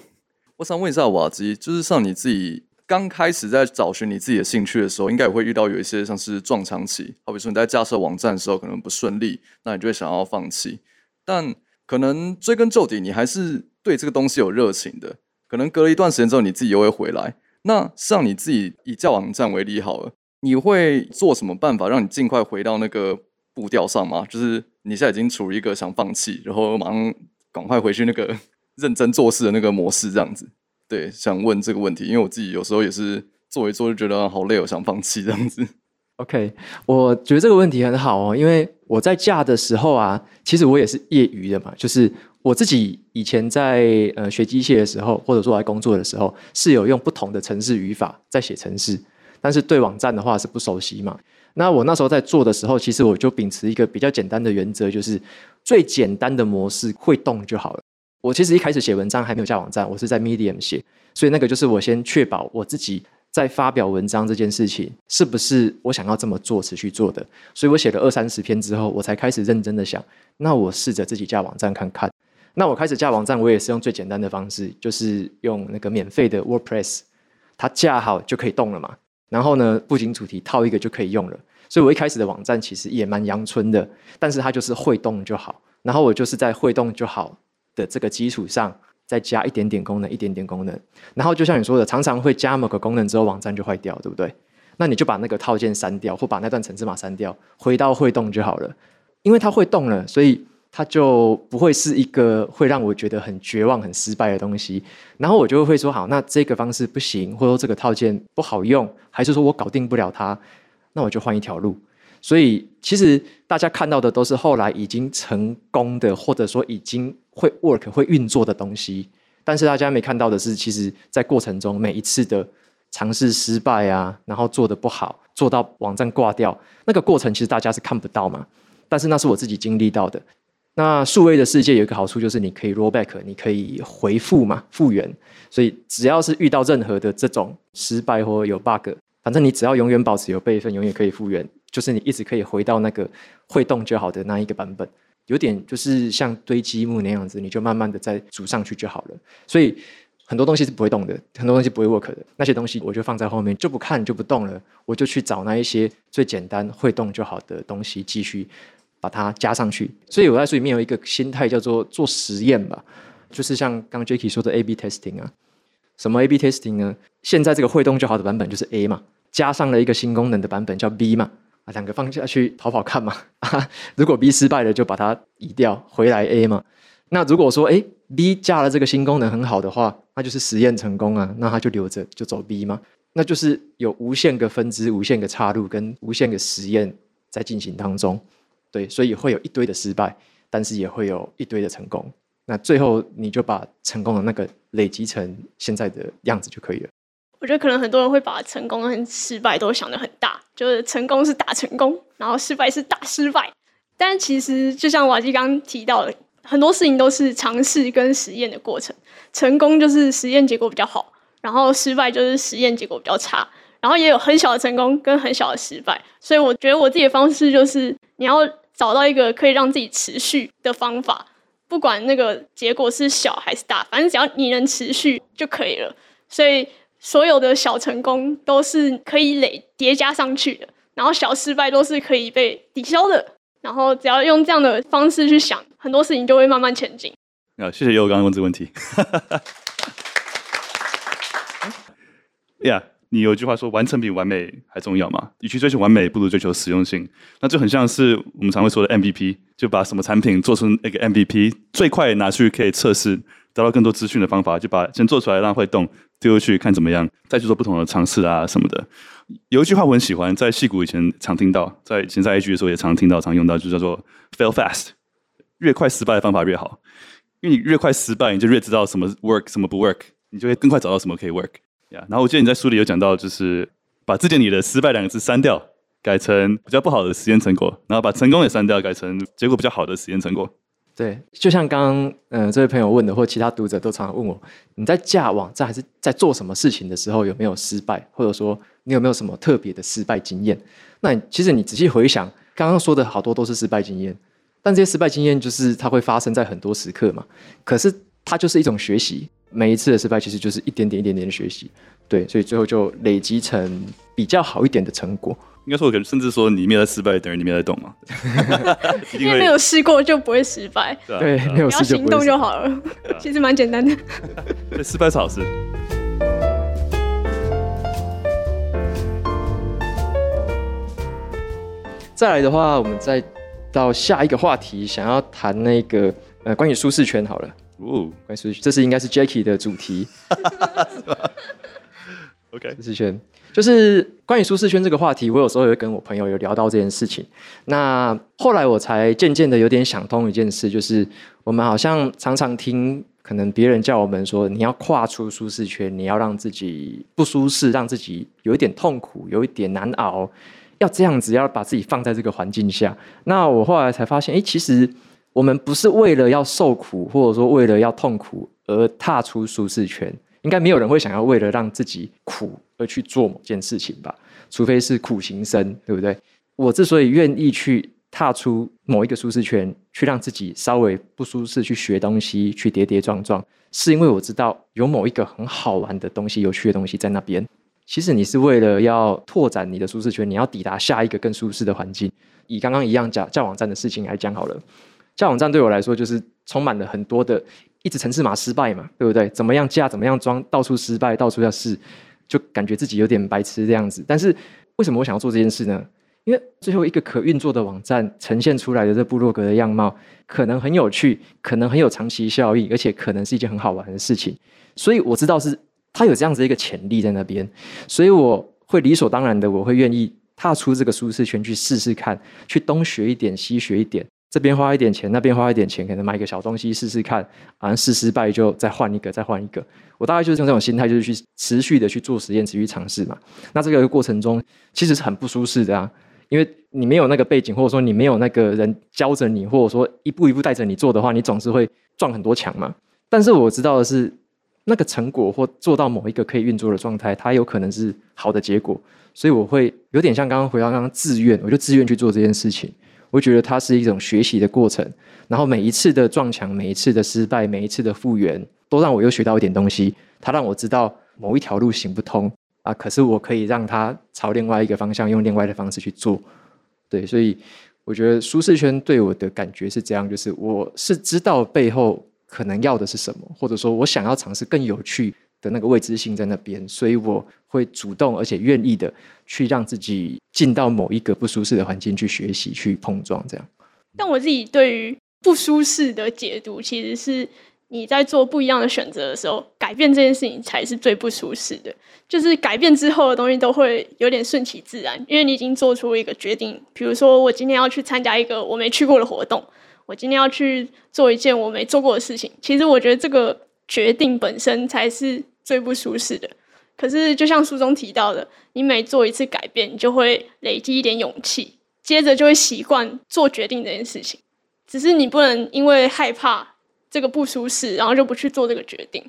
我想问一下瓦基，就是像你自己。刚开始在找寻你自己的兴趣的时候，应该也会遇到有一些像是撞墙期。好比说你在架设网站的时候可能不顺利，那你就会想要放弃。但可能追根究底，你还是对这个东西有热情的。可能隔了一段时间之后，你自己又会回来。那像你自己以架网站为例好了，你会做什么办法让你尽快回到那个步调上吗？就是你现在已经处于一个想放弃，然后马上赶快回去那个认真做事的那个模式，这样子。对，想问这个问题，因为我自己有时候也是做一做就觉得好累，我想放弃这样子。OK，我觉得这个问题很好哦，因为我在架的时候啊，其实我也是业余的嘛，就是我自己以前在呃学机械的时候，或者说来工作的时候，是有用不同的程式语法在写程式，但是对网站的话是不熟悉嘛。那我那时候在做的时候，其实我就秉持一个比较简单的原则，就是最简单的模式会动就好了。我其实一开始写文章还没有架网站，我是在 Medium 写，所以那个就是我先确保我自己在发表文章这件事情是不是我想要这么做持续做的。所以我写了二三十篇之后，我才开始认真的想，那我试着自己架网站看看。那我开始架网站，我也是用最简单的方式，就是用那个免费的 WordPress，它架好就可以动了嘛。然后呢，布景主题套一个就可以用了。所以我一开始的网站其实也蛮阳春的，但是它就是会动就好。然后我就是在会动就好的这个基础上，再加一点点功能，一点点功能，然后就像你说的，常常会加某个功能之后，网站就坏掉，对不对？那你就把那个套件删掉，或把那段程式码删掉，回到会动就好了。因为它会动了，所以它就不会是一个会让我觉得很绝望、很失败的东西。然后我就会说，好，那这个方式不行，或者说这个套件不好用，还是说我搞定不了它，那我就换一条路。所以，其实大家看到的都是后来已经成功的，或者说已经会 work 会运作的东西。但是大家没看到的是，其实在过程中每一次的尝试失败啊，然后做得不好，做到网站挂掉，那个过程其实大家是看不到嘛。但是那是我自己经历到的。那数位的世界有一个好处就是你可以 roll back，你可以回复嘛，复原。所以只要是遇到任何的这种失败或有 bug，反正你只要永远保持有备份，永远可以复原。就是你一直可以回到那个会动就好的那一个版本，有点就是像堆积木那样子，你就慢慢的再组上去就好了。所以很多东西是不会动的，很多东西不会 work 的，那些东西我就放在后面，就不看就不动了。我就去找那一些最简单会动就好的东西，继续把它加上去。所以我在书里面有一个心态叫做做实验吧，就是像刚 Jacky 说的 A/B testing 啊，什么 A/B testing 呢？现在这个会动就好的版本就是 A 嘛，加上了一个新功能的版本叫 B 嘛。啊两个放下去跑跑看嘛，如果 B 失败了，就把它移掉，回来 A 嘛。那如果说哎 B 加了这个新功能很好的话，那就是实验成功啊，那它就留着就走 B 嘛。那就是有无限个分支、无限个岔路跟无限个实验在进行当中。对，所以会有一堆的失败，但是也会有一堆的成功。那最后你就把成功的那个累积成现在的样子就可以了。我觉得可能很多人会把成功跟失败都想得很大，就是成功是大成功，然后失败是大失败。但其实就像瓦基刚提到的，很多事情都是尝试跟实验的过程。成功就是实验结果比较好，然后失败就是实验结果比较差，然后也有很小的成功跟很小的失败。所以我觉得我自己的方式就是，你要找到一个可以让自己持续的方法，不管那个结果是小还是大，反正只要你能持续就可以了。所以。所有的小成功都是可以累叠加上去的，然后小失败都是可以被抵消的。然后只要用这样的方式去想，很多事情就会慢慢前进。啊，谢谢佑刚刚问这个问题。yeah, 你有一句话说，完成比完美还重要嘛？与其追求完美，不如追求实用性。那就很像是我们常会说的 MVP，就把什么产品做成一个 MVP，最快拿去可以测试。得到更多资讯的方法，就把先做出来，让会动，丢去看怎么样，再去做不同的尝试啊什么的。有一句话我很喜欢，在戏谷以前常听到，在以前在 IG 的时候也常听到、常用到，就叫做 “fail fast”，越快失败的方法越好，因为你越快失败，你就越知道什么 work，什么不 work，你就会更快找到什么可以 work。呀，然后我记得你在书里有讲到，就是把字典里的“失败”两个字删掉，改成比较不好的实验成果，然后把成功也删掉，改成结果比较好的实验成果。对，就像刚刚嗯这位朋友问的，或其他读者都常常问我，你在架网站还是在做什么事情的时候有没有失败，或者说你有没有什么特别的失败经验？那其实你仔细回想，刚刚说的好多都是失败经验，但这些失败经验就是它会发生在很多时刻嘛。可是它就是一种学习，每一次的失败其实就是一点点一点点的学习，对，所以最后就累积成比较好一点的成果。应该说，我可能甚至说，你没有在失败，等于你没有在动嘛。因为没有试过就不会失败。对，没有试就行动就好了。其实蛮简单的。对，失败是好事。再来的话，我们再到下一个话题，想要谈那个呃，关于舒适圈好了。哦，关于舒适圈，这是应该是 Jacky 的主题。舒适圈。就是关于舒适圈这个话题，我有时候也会跟我朋友有聊到这件事情。那后来我才渐渐的有点想通一件事，就是我们好像常常听，可能别人叫我们说，你要跨出舒适圈，你要让自己不舒适，让自己有一点痛苦，有一点难熬，要这样子，要把自己放在这个环境下。那我后来才发现，哎，其实我们不是为了要受苦，或者说为了要痛苦而踏出舒适圈。应该没有人会想要为了让自己苦而去做某件事情吧？除非是苦行僧，对不对？我之所以愿意去踏出某一个舒适圈，去让自己稍微不舒适，去学东西，去跌跌撞撞，是因为我知道有某一个很好玩的东西、有趣的东西在那边。其实你是为了要拓展你的舒适圈，你要抵达下一个更舒适的环境。以刚刚一样架架网站的事情来讲好了，架网站对我来说就是充满了很多的。一直程式码失败嘛，对不对？怎么样架，怎么样装，到处失败，到处要试，就感觉自己有点白痴这样子。但是为什么我想要做这件事呢？因为最后一个可运作的网站呈现出来的这部落格的样貌，可能很有趣，可能很有长期效益，而且可能是一件很好玩的事情。所以我知道是它有这样子一个潜力在那边，所以我会理所当然的，我会愿意踏出这个舒适圈去试试看，去东学一点，西学一点。这边花一点钱，那边花一点钱，可能买一个小东西试试看，好像试失败就再换一个，再换一个。我大概就是用这种心态，就是去持续的去做实验，持续尝试嘛。那这个过程中其实是很不舒适的啊，因为你没有那个背景，或者说你没有那个人教着你，或者说一步一步带着你做的话，你总是会撞很多墙嘛。但是我知道的是，那个成果或做到某一个可以运作的状态，它有可能是好的结果，所以我会有点像刚刚回到刚刚自愿，我就自愿去做这件事情。我觉得它是一种学习的过程，然后每一次的撞墙，每一次的失败，每一次的复原，都让我又学到一点东西。它让我知道某一条路行不通啊，可是我可以让它朝另外一个方向，用另外的方式去做。对，所以我觉得舒适圈对我的感觉是这样，就是我是知道背后可能要的是什么，或者说我想要尝试更有趣的那个未知性在那边，所以我会主动而且愿意的去让自己进到某一个不舒适的环境去学习、去碰撞，这样。但我自己对于不舒适的解读，其实是你在做不一样的选择的时候，改变这件事情才是最不舒适的。就是改变之后的东西都会有点顺其自然，因为你已经做出一个决定。比如说，我今天要去参加一个我没去过的活动，我今天要去做一件我没做过的事情。其实我觉得这个。决定本身才是最不舒适的。可是，就像书中提到的，你每做一次改变，你就会累积一点勇气，接着就会习惯做决定这件事情。只是你不能因为害怕这个不舒适，然后就不去做这个决定。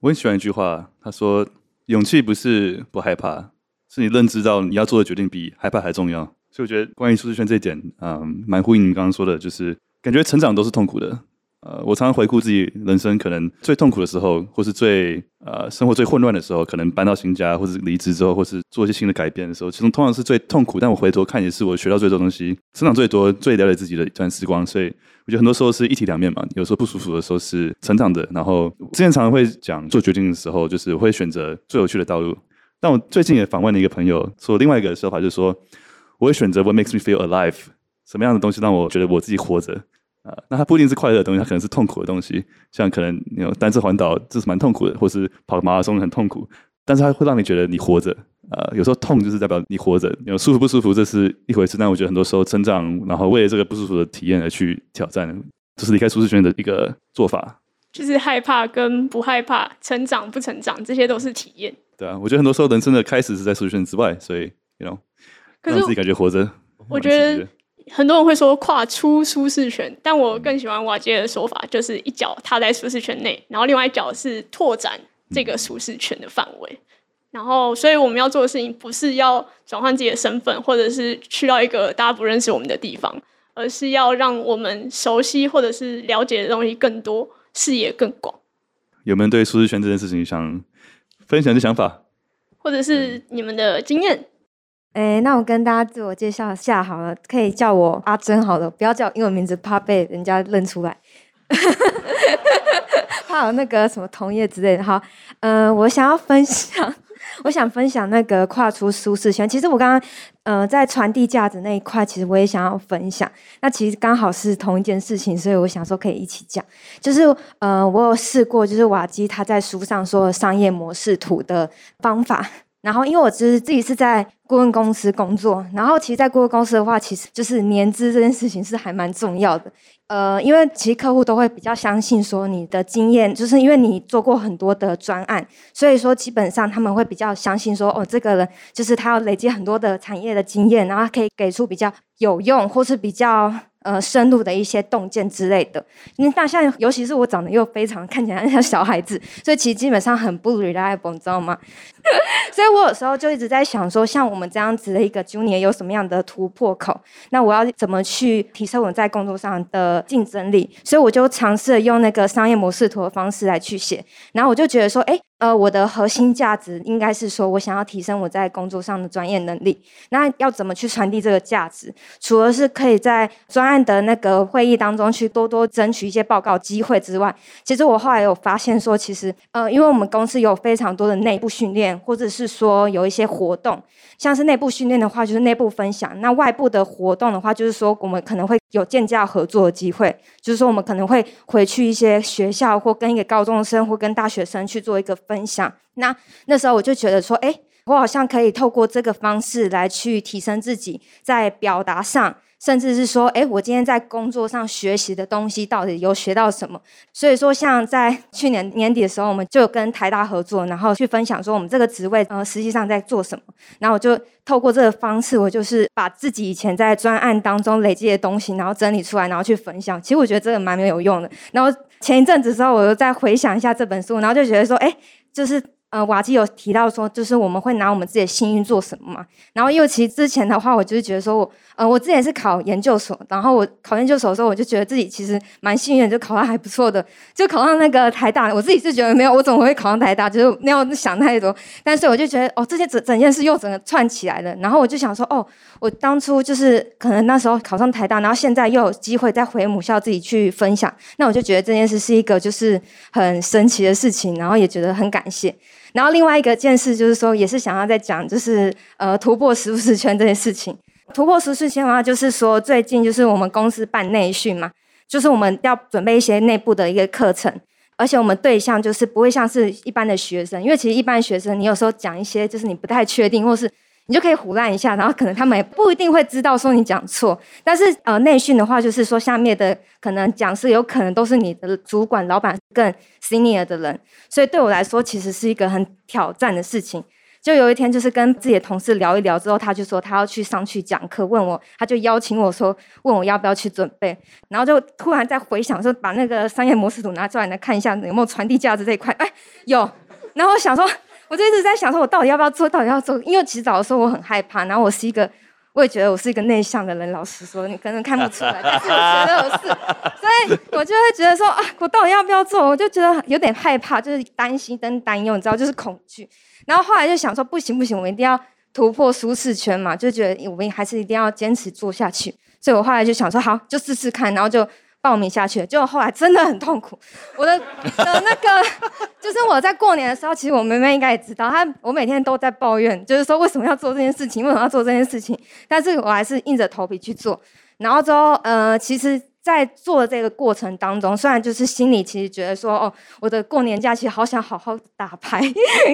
我很喜欢一句话，他说：“勇气不是不害怕，是你认知到你要做的决定比害怕还重要。”所以，我觉得关于舒适圈这一点，嗯，蛮呼应你刚刚说的，就是感觉成长都是痛苦的。呃，我常常回顾自己人生可能最痛苦的时候，或是最呃生活最混乱的时候，可能搬到新家，或是离职之后，或是做一些新的改变的时候，其中通常是最痛苦。但我回头看，也是我学到最多东西、成长最多、最了解自己的一段时光。所以我觉得很多时候是一体两面嘛。有时候不舒服的时候是成长的。然后之前常常会讲做决定的时候，就是我会选择最有趣的道路。但我最近也访问了一个朋友，说另外一个说法就是说，我会选择 What makes me feel alive，什么样的东西让我觉得我自己活着。啊，那它不一定是快乐的东西，它可能是痛苦的东西，像可能你有单车环岛，这是蛮痛苦的，或是跑马拉松很痛苦，但是它会让你觉得你活着。呃，有时候痛就是代表你活着，有舒服不舒服这是一回事，但我觉得很多时候成长，然后为了这个不舒服的体验而去挑战，这、就是离开舒适圈的一个做法。就是害怕跟不害怕，成长不成长，这些都是体验。对啊，我觉得很多时候人生的开始是在舒适圈之外，所以，you know，让自己感觉活着。我觉得很多人会说跨出舒适圈，但我更喜欢瓦杰的说法，就是一脚踏在舒适圈内，然后另外一脚是拓展这个舒适圈的范围。嗯然后，所以我们要做的事情不是要转换自己的身份，或者是去到一个大家不认识我们的地方，而是要让我们熟悉或者是了解的东西更多，视野更广。有没有对舒适圈这件事情想分享的想法，或者是你们的经验？哎，那我跟大家自我介绍一下好了，可以叫我阿珍好了，不要叫英文名字，怕被人家认出来。怕有那个什么同业之类的。好，嗯、呃，我想要分享。我想分享那个跨出舒适圈。其实我刚刚，呃，在传递价值那一块，其实我也想要分享。那其实刚好是同一件事情，所以我想说可以一起讲。就是，呃，我有试过，就是瓦基他在书上说的商业模式图的方法。然后，因为我其实自己是在顾问公司工作，然后其实，在顾问公司的话，其实就是年资这件事情是还蛮重要的。呃，因为其实客户都会比较相信说你的经验，就是因为你做过很多的专案，所以说基本上他们会比较相信说，哦，这个人就是他要累积很多的产业的经验，然后可以给出比较有用或是比较。呃，深入的一些洞见之类的，因为大象，尤其是我长得又非常看起来像小孩子，所以其实基本上很不 reliable，你知道吗？所以我有时候就一直在想说，像我们这样子的一个 junior 有什么样的突破口？那我要怎么去提升我在工作上的竞争力？所以我就尝试用那个商业模式图的方式来去写，然后我就觉得说，哎。呃，我的核心价值应该是说，我想要提升我在工作上的专业能力。那要怎么去传递这个价值？除了是可以在专案的那个会议当中去多多争取一些报告机会之外，其实我后来有发现说，其实呃，因为我们公司有非常多的内部训练或者是说有一些活动，像是内部训练的话，就是内部分享；那外部的活动的话，就是说我们可能会有建教合作的机会，就是说我们可能会回去一些学校，或跟一个高中生或跟大学生去做一个。分享，那那时候我就觉得说，哎，我好像可以透过这个方式来去提升自己在表达上，甚至是说，哎，我今天在工作上学习的东西到底有学到什么？所以说，像在去年年底的时候，我们就跟台大合作，然后去分享说我们这个职位呃实际上在做什么。然后我就透过这个方式，我就是把自己以前在专案当中累积的东西，然后整理出来，然后去分享。其实我觉得这个蛮没有用的。然后前一阵子的时候，我又再回想一下这本书，然后就觉得说，哎。就是呃，瓦基有提到说，就是我们会拿我们自己的幸运做什么嘛？然后因为其实之前的话，我就是觉得说我，呃，我之前是考研究所，然后我考研究所的时候，我就觉得自己其实蛮幸运，就考到还不错的，就考上那个台大。我自己是觉得没有，我怎么会考上台大？就是没有想太多。但是我就觉得，哦，这些整整件事又整个串起来了。然后我就想说，哦，我当初就是可能那时候考上台大，然后现在又有机会再回母校自己去分享，那我就觉得这件事是一个就是很神奇的事情，然后也觉得很感谢。然后另外一个件事就是说，也是想要再讲，就是呃突破舒适圈这件事情。突破舒适圈的话，就是说最近就是我们公司办内训嘛，就是我们要准备一些内部的一个课程，而且我们对象就是不会像是一般的学生，因为其实一般学生你有时候讲一些就是你不太确定，或是。你就可以唬烂一下，然后可能他们也不一定会知道说你讲错。但是呃，内训的话，就是说下面的可能讲师有可能都是你的主管、老板更 senior 的人，所以对我来说其实是一个很挑战的事情。就有一天，就是跟自己的同事聊一聊之后，他就说他要去上去讲课，问我，他就邀请我说，问我要不要去准备。然后就突然在回想说，把那个商业模式图拿出来来看一下，有没有传递价值这一块？哎，有。然后我想说。我就一直在想说，我到底要不要做？到底要做？因为其实早的时候我很害怕，然后我是一个，我也觉得我是一个内向的人。老实说，你可能看不出来，但是我觉得我是，所以我就会觉得说啊，我到底要不要做？我就觉得有点害怕，就是担心跟担忧，你知道，就是恐惧。然后后来就想说，不行不行，我一定要突破舒适圈嘛，就觉得我们还是一定要坚持做下去。所以我后来就想说，好，就试试看，然后就。报名下去了，结果后来真的很痛苦。我的的那个，就是我在过年的时候，其实我妹妹应该也知道，她我每天都在抱怨，就是说为什么要做这件事情，为什么要做这件事情。但是我还是硬着头皮去做。然后之后，呃，其实在做这个过程当中，虽然就是心里其实觉得说，哦，我的过年假期好想好好打牌、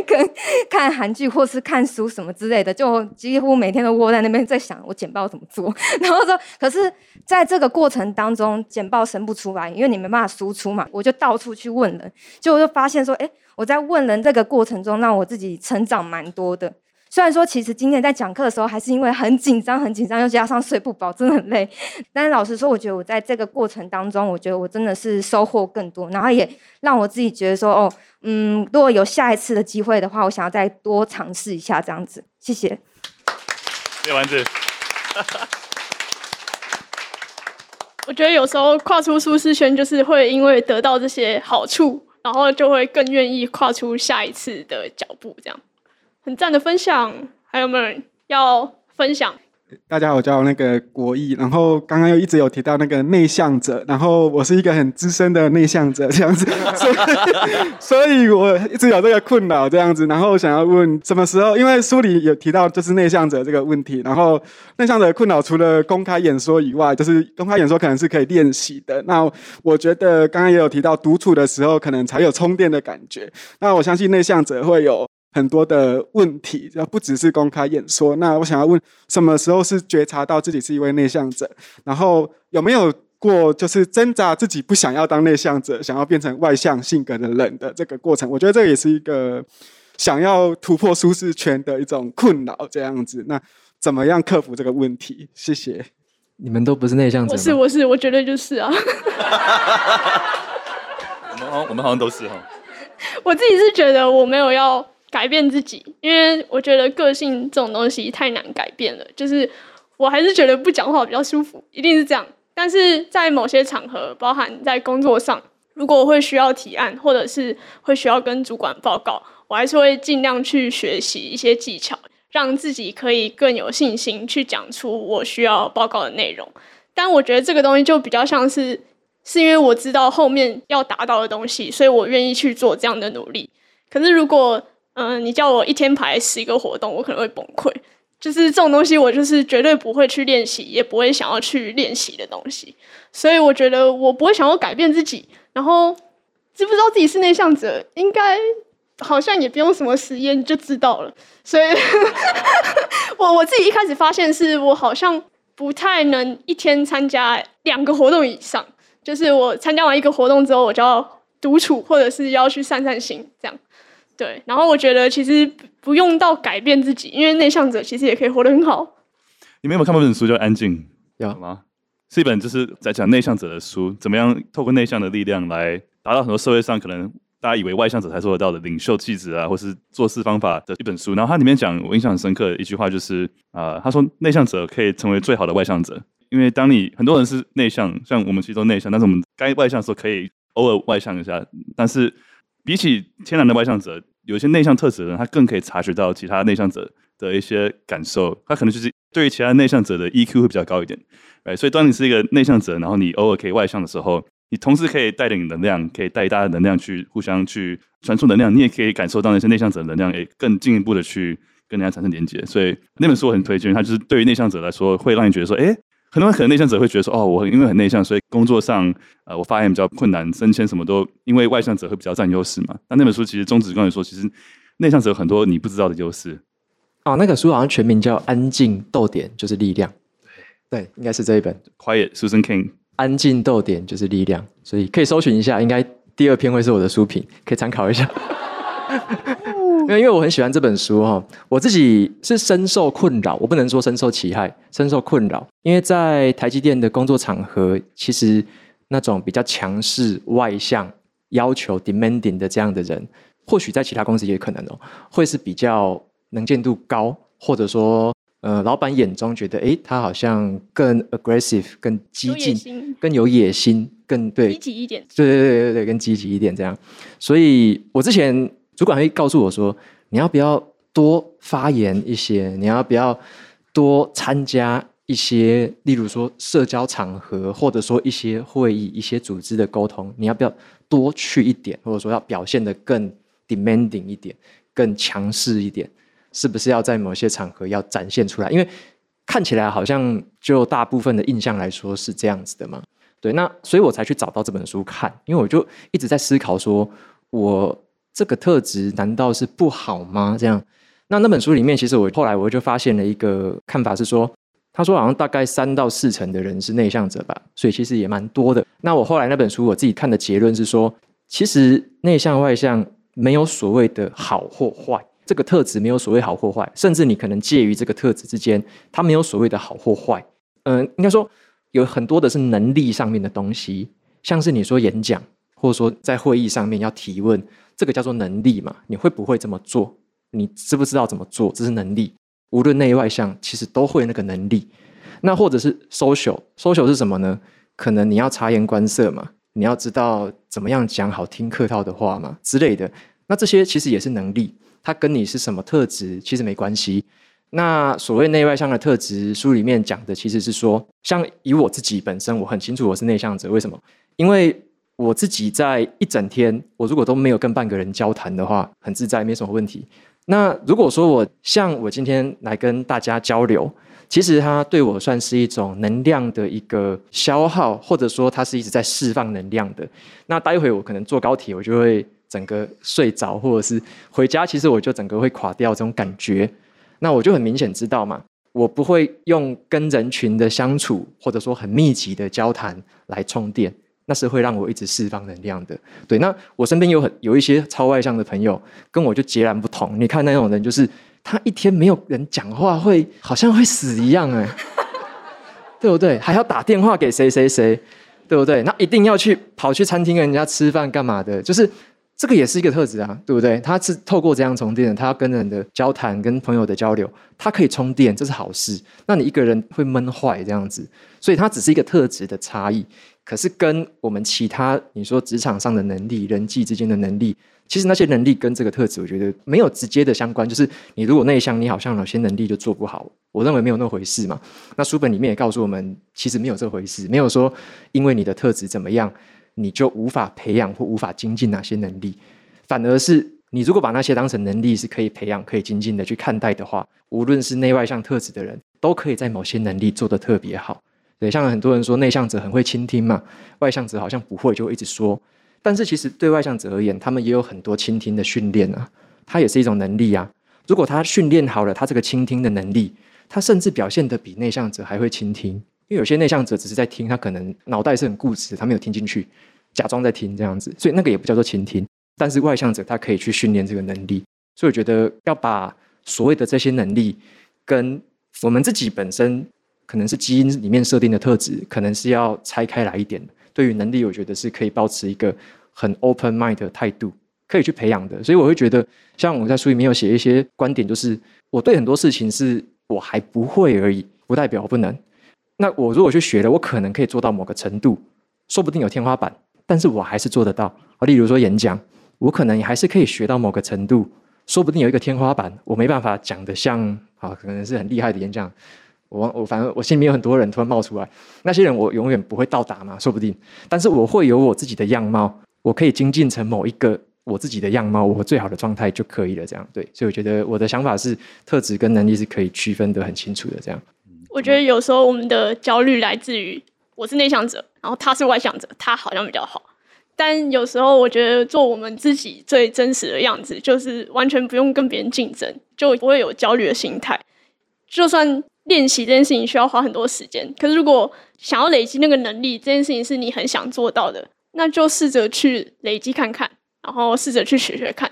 跟看韩剧或是看书什么之类的，就几乎每天都窝在那边在想我简报怎么做。然后说，可是在这个过程当中，简报生不出来，因为你没办法输出嘛，我就到处去问人，结果就发现说，哎，我在问人这个过程中，让我自己成长蛮多的。虽然说，其实今天在讲课的时候，还是因为很紧张、很紧张，又加上睡不饱，真的很累。但是老实说，我觉得我在这个过程当中，我觉得我真的是收获更多，然后也让我自己觉得说，哦，嗯，如果有下一次的机会的话，我想要再多尝试一下这样子。谢谢。谢谢丸子。我觉得有时候跨出舒适圈，就是会因为得到这些好处，然后就会更愿意跨出下一次的脚步，这样。很赞的分享，还有没有人要分享？大家好，我叫那个国义，然后刚刚又一直有提到那个内向者，然后我是一个很资深的内向者，这样子，所 以所以我一直有这个困扰，这样子，然后想要问什么时候？因为书里有提到就是内向者这个问题，然后内向者的困扰除了公开演说以外，就是公开演说可能是可以练习的。那我觉得刚刚也有提到独处的时候可能才有充电的感觉，那我相信内向者会有。很多的问题，要不只是公开演说。那我想要问，什么时候是觉察到自己是一位内向者？然后有没有过就是挣扎自己不想要当内向者，想要变成外向性格的人的这个过程？我觉得这也是一个想要突破舒适圈的一种困扰。这样子，那怎么样克服这个问题？谢谢。你们都不是内向者吗？我是，我是，我觉得就是啊。我们好像，我们好像都是哈。我自己是觉得我没有要。改变自己，因为我觉得个性这种东西太难改变了。就是我还是觉得不讲话比较舒服，一定是这样。但是在某些场合，包含在工作上，如果会需要提案，或者是会需要跟主管报告，我还是会尽量去学习一些技巧，让自己可以更有信心去讲出我需要报告的内容。但我觉得这个东西就比较像是，是因为我知道后面要达到的东西，所以我愿意去做这样的努力。可是如果嗯，你叫我一天排十个活动，我可能会崩溃。就是这种东西，我就是绝对不会去练习，也不会想要去练习的东西。所以我觉得我不会想要改变自己。然后知不知道自己是内向者，应该好像也不用什么实验就知道了。所以，我我自己一开始发现是我好像不太能一天参加两个活动以上。就是我参加完一个活动之后，我就要独处，或者是要去散散心，这样。对，然后我觉得其实不用到改变自己，因为内向者其实也可以活得很好。你们有没有看过一本书叫《安静》？有吗？是一本就是在讲内向者的书，怎么样透过内向的力量来达到很多社会上可能大家以为外向者才做得到的领袖气质啊，或是做事方法的一本书。然后它里面讲我印象很深刻的一句话就是啊、呃，他说内向者可以成为最好的外向者，因为当你很多人是内向，像我们其实都内向，但是我们该外向的时候可以偶尔外向一下，但是。比起天然的外向者，有一些内向特质的人，他更可以察觉到其他内向者的一些感受。他可能就是对于其他内向者的 EQ 会比较高一点，哎，所以当你是一个内向者，然后你偶尔可以外向的时候，你同时可以带领能量，可以带大家能量去互相去传输能量，你也可以感受到那些内向者的能量，也更进一步的去跟人家产生连接。所以那本书我很推荐，它就是对于内向者来说，会让你觉得说，哎。很多人可能内向者会觉得说，哦，我因为很内向，所以工作上呃，我发言比较困难，升迁什么都因为外向者会比较占优势嘛。那那本书其实宗旨跟你说，其实内向者有很多你不知道的优势。哦，那个书好像全名叫《安静逗点就是力量》。对，对，应该是这一本。Quiet Susan Cain。安静逗点就是力量，所以可以搜寻一下，应该第二篇会是我的书评，可以参考一下。因为因为我很喜欢这本书哈，我自己是深受困扰，我不能说深受其害，深受困扰。因为在台积电的工作场合，其实那种比较强势、外向、要求 demanding 的这样的人，或许在其他公司也可能哦，会是比较能见度高，或者说呃，老板眼中觉得哎，他好像更 aggressive、更激进、更有野心、更对积极一点，对对对对对，更积极一点这样。所以我之前。主管会告诉我说：“你要不要多发言一些？你要不要多参加一些，例如说社交场合，或者说一些会议、一些组织的沟通？你要不要多去一点？或者说要表现得更 demanding 一点，更强势一点？是不是要在某些场合要展现出来？因为看起来好像就大部分的印象来说是这样子的嘛。对，那所以我才去找到这本书看，因为我就一直在思考说，我这个特质难道是不好吗？这样，那那本书里面，其实我后来我就发现了一个看法是说，他说好像大概三到四成的人是内向者吧，所以其实也蛮多的。那我后来那本书我自己看的结论是说，其实内向外向没有所谓的好或坏，这个特质没有所谓好或坏，甚至你可能介于这个特质之间，它没有所谓的好或坏。嗯，应该说。有很多的是能力上面的东西，像是你说演讲，或者说在会议上面要提问，这个叫做能力嘛？你会不会这么做？你知不知道怎么做？这是能力。无论内外向，其实都会那个能力。那或者是 social，social 是什么呢？可能你要察言观色嘛，你要知道怎么样讲好听客套的话嘛之类的。那这些其实也是能力，它跟你是什么特质其实没关系。那所谓内外向的特质，书里面讲的其实是说，像以我自己本身，我很清楚我是内向者。为什么？因为我自己在一整天，我如果都没有跟半个人交谈的话，很自在，没什么问题。那如果说我像我今天来跟大家交流，其实它对我算是一种能量的一个消耗，或者说它是一直在释放能量的。那待会我可能坐高铁，我就会整个睡着，或者是回家，其实我就整个会垮掉这种感觉。那我就很明显知道嘛，我不会用跟人群的相处，或者说很密集的交谈来充电，那是会让我一直释放能量的。对，那我身边有很有一些超外向的朋友，跟我就截然不同。你看那种人，就是他一天没有人讲话，会好像会死一样，哎，对不对？还要打电话给谁谁谁，对不对？那一定要去跑去餐厅跟人家吃饭干嘛的？就是。这个也是一个特质啊，对不对？他是透过这样充电，他要跟人的交谈、跟朋友的交流，他可以充电，这是好事。那你一个人会闷坏这样子，所以它只是一个特质的差异。可是跟我们其他你说职场上的能力、人际之间的能力，其实那些能力跟这个特质，我觉得没有直接的相关。就是你如果内向，你好像有些能力就做不好。我认为没有那回事嘛。那书本里面也告诉我们，其实没有这回事，没有说因为你的特质怎么样。你就无法培养或无法精进哪些能力，反而是你如果把那些当成能力是可以培养、可以精进的去看待的话，无论是内外向特质的人，都可以在某些能力做得特别好。对，像很多人说内向者很会倾听嘛，外向者好像不会，就会一直说。但是其实对外向者而言，他们也有很多倾听的训练啊，它也是一种能力啊。如果他训练好了他这个倾听的能力，他甚至表现得比内向者还会倾听。因为有些内向者只是在听，他可能脑袋是很固执，他没有听进去，假装在听这样子，所以那个也不叫做倾听。但是外向者他可以去训练这个能力，所以我觉得要把所谓的这些能力跟我们自己本身可能是基因里面设定的特质，可能是要拆开来一点。对于能力，我觉得是可以保持一个很 open mind 的态度，可以去培养的。所以我会觉得，像我在书里面有写一些观点，就是我对很多事情是我还不会而已，不代表我不能。那我如果去学了，我可能可以做到某个程度，说不定有天花板，但是我还是做得到。啊，例如说演讲，我可能也还是可以学到某个程度，说不定有一个天花板，我没办法讲得像啊，可能是很厉害的演讲。我我反正我心里面有很多人突然冒出来，那些人我永远不会到达嘛，说不定。但是我会有我自己的样貌，我可以精进成某一个我自己的样貌，我最好的状态就可以了。这样对，所以我觉得我的想法是，特质跟能力是可以区分得很清楚的。这样。我觉得有时候我们的焦虑来自于我是内向者，然后他是外向者，他好像比较好。但有时候我觉得做我们自己最真实的样子，就是完全不用跟别人竞争，就不会有焦虑的心态。就算练习这件事情需要花很多时间，可是如果想要累积那个能力，这件事情是你很想做到的，那就试着去累积看看，然后试着去学学看，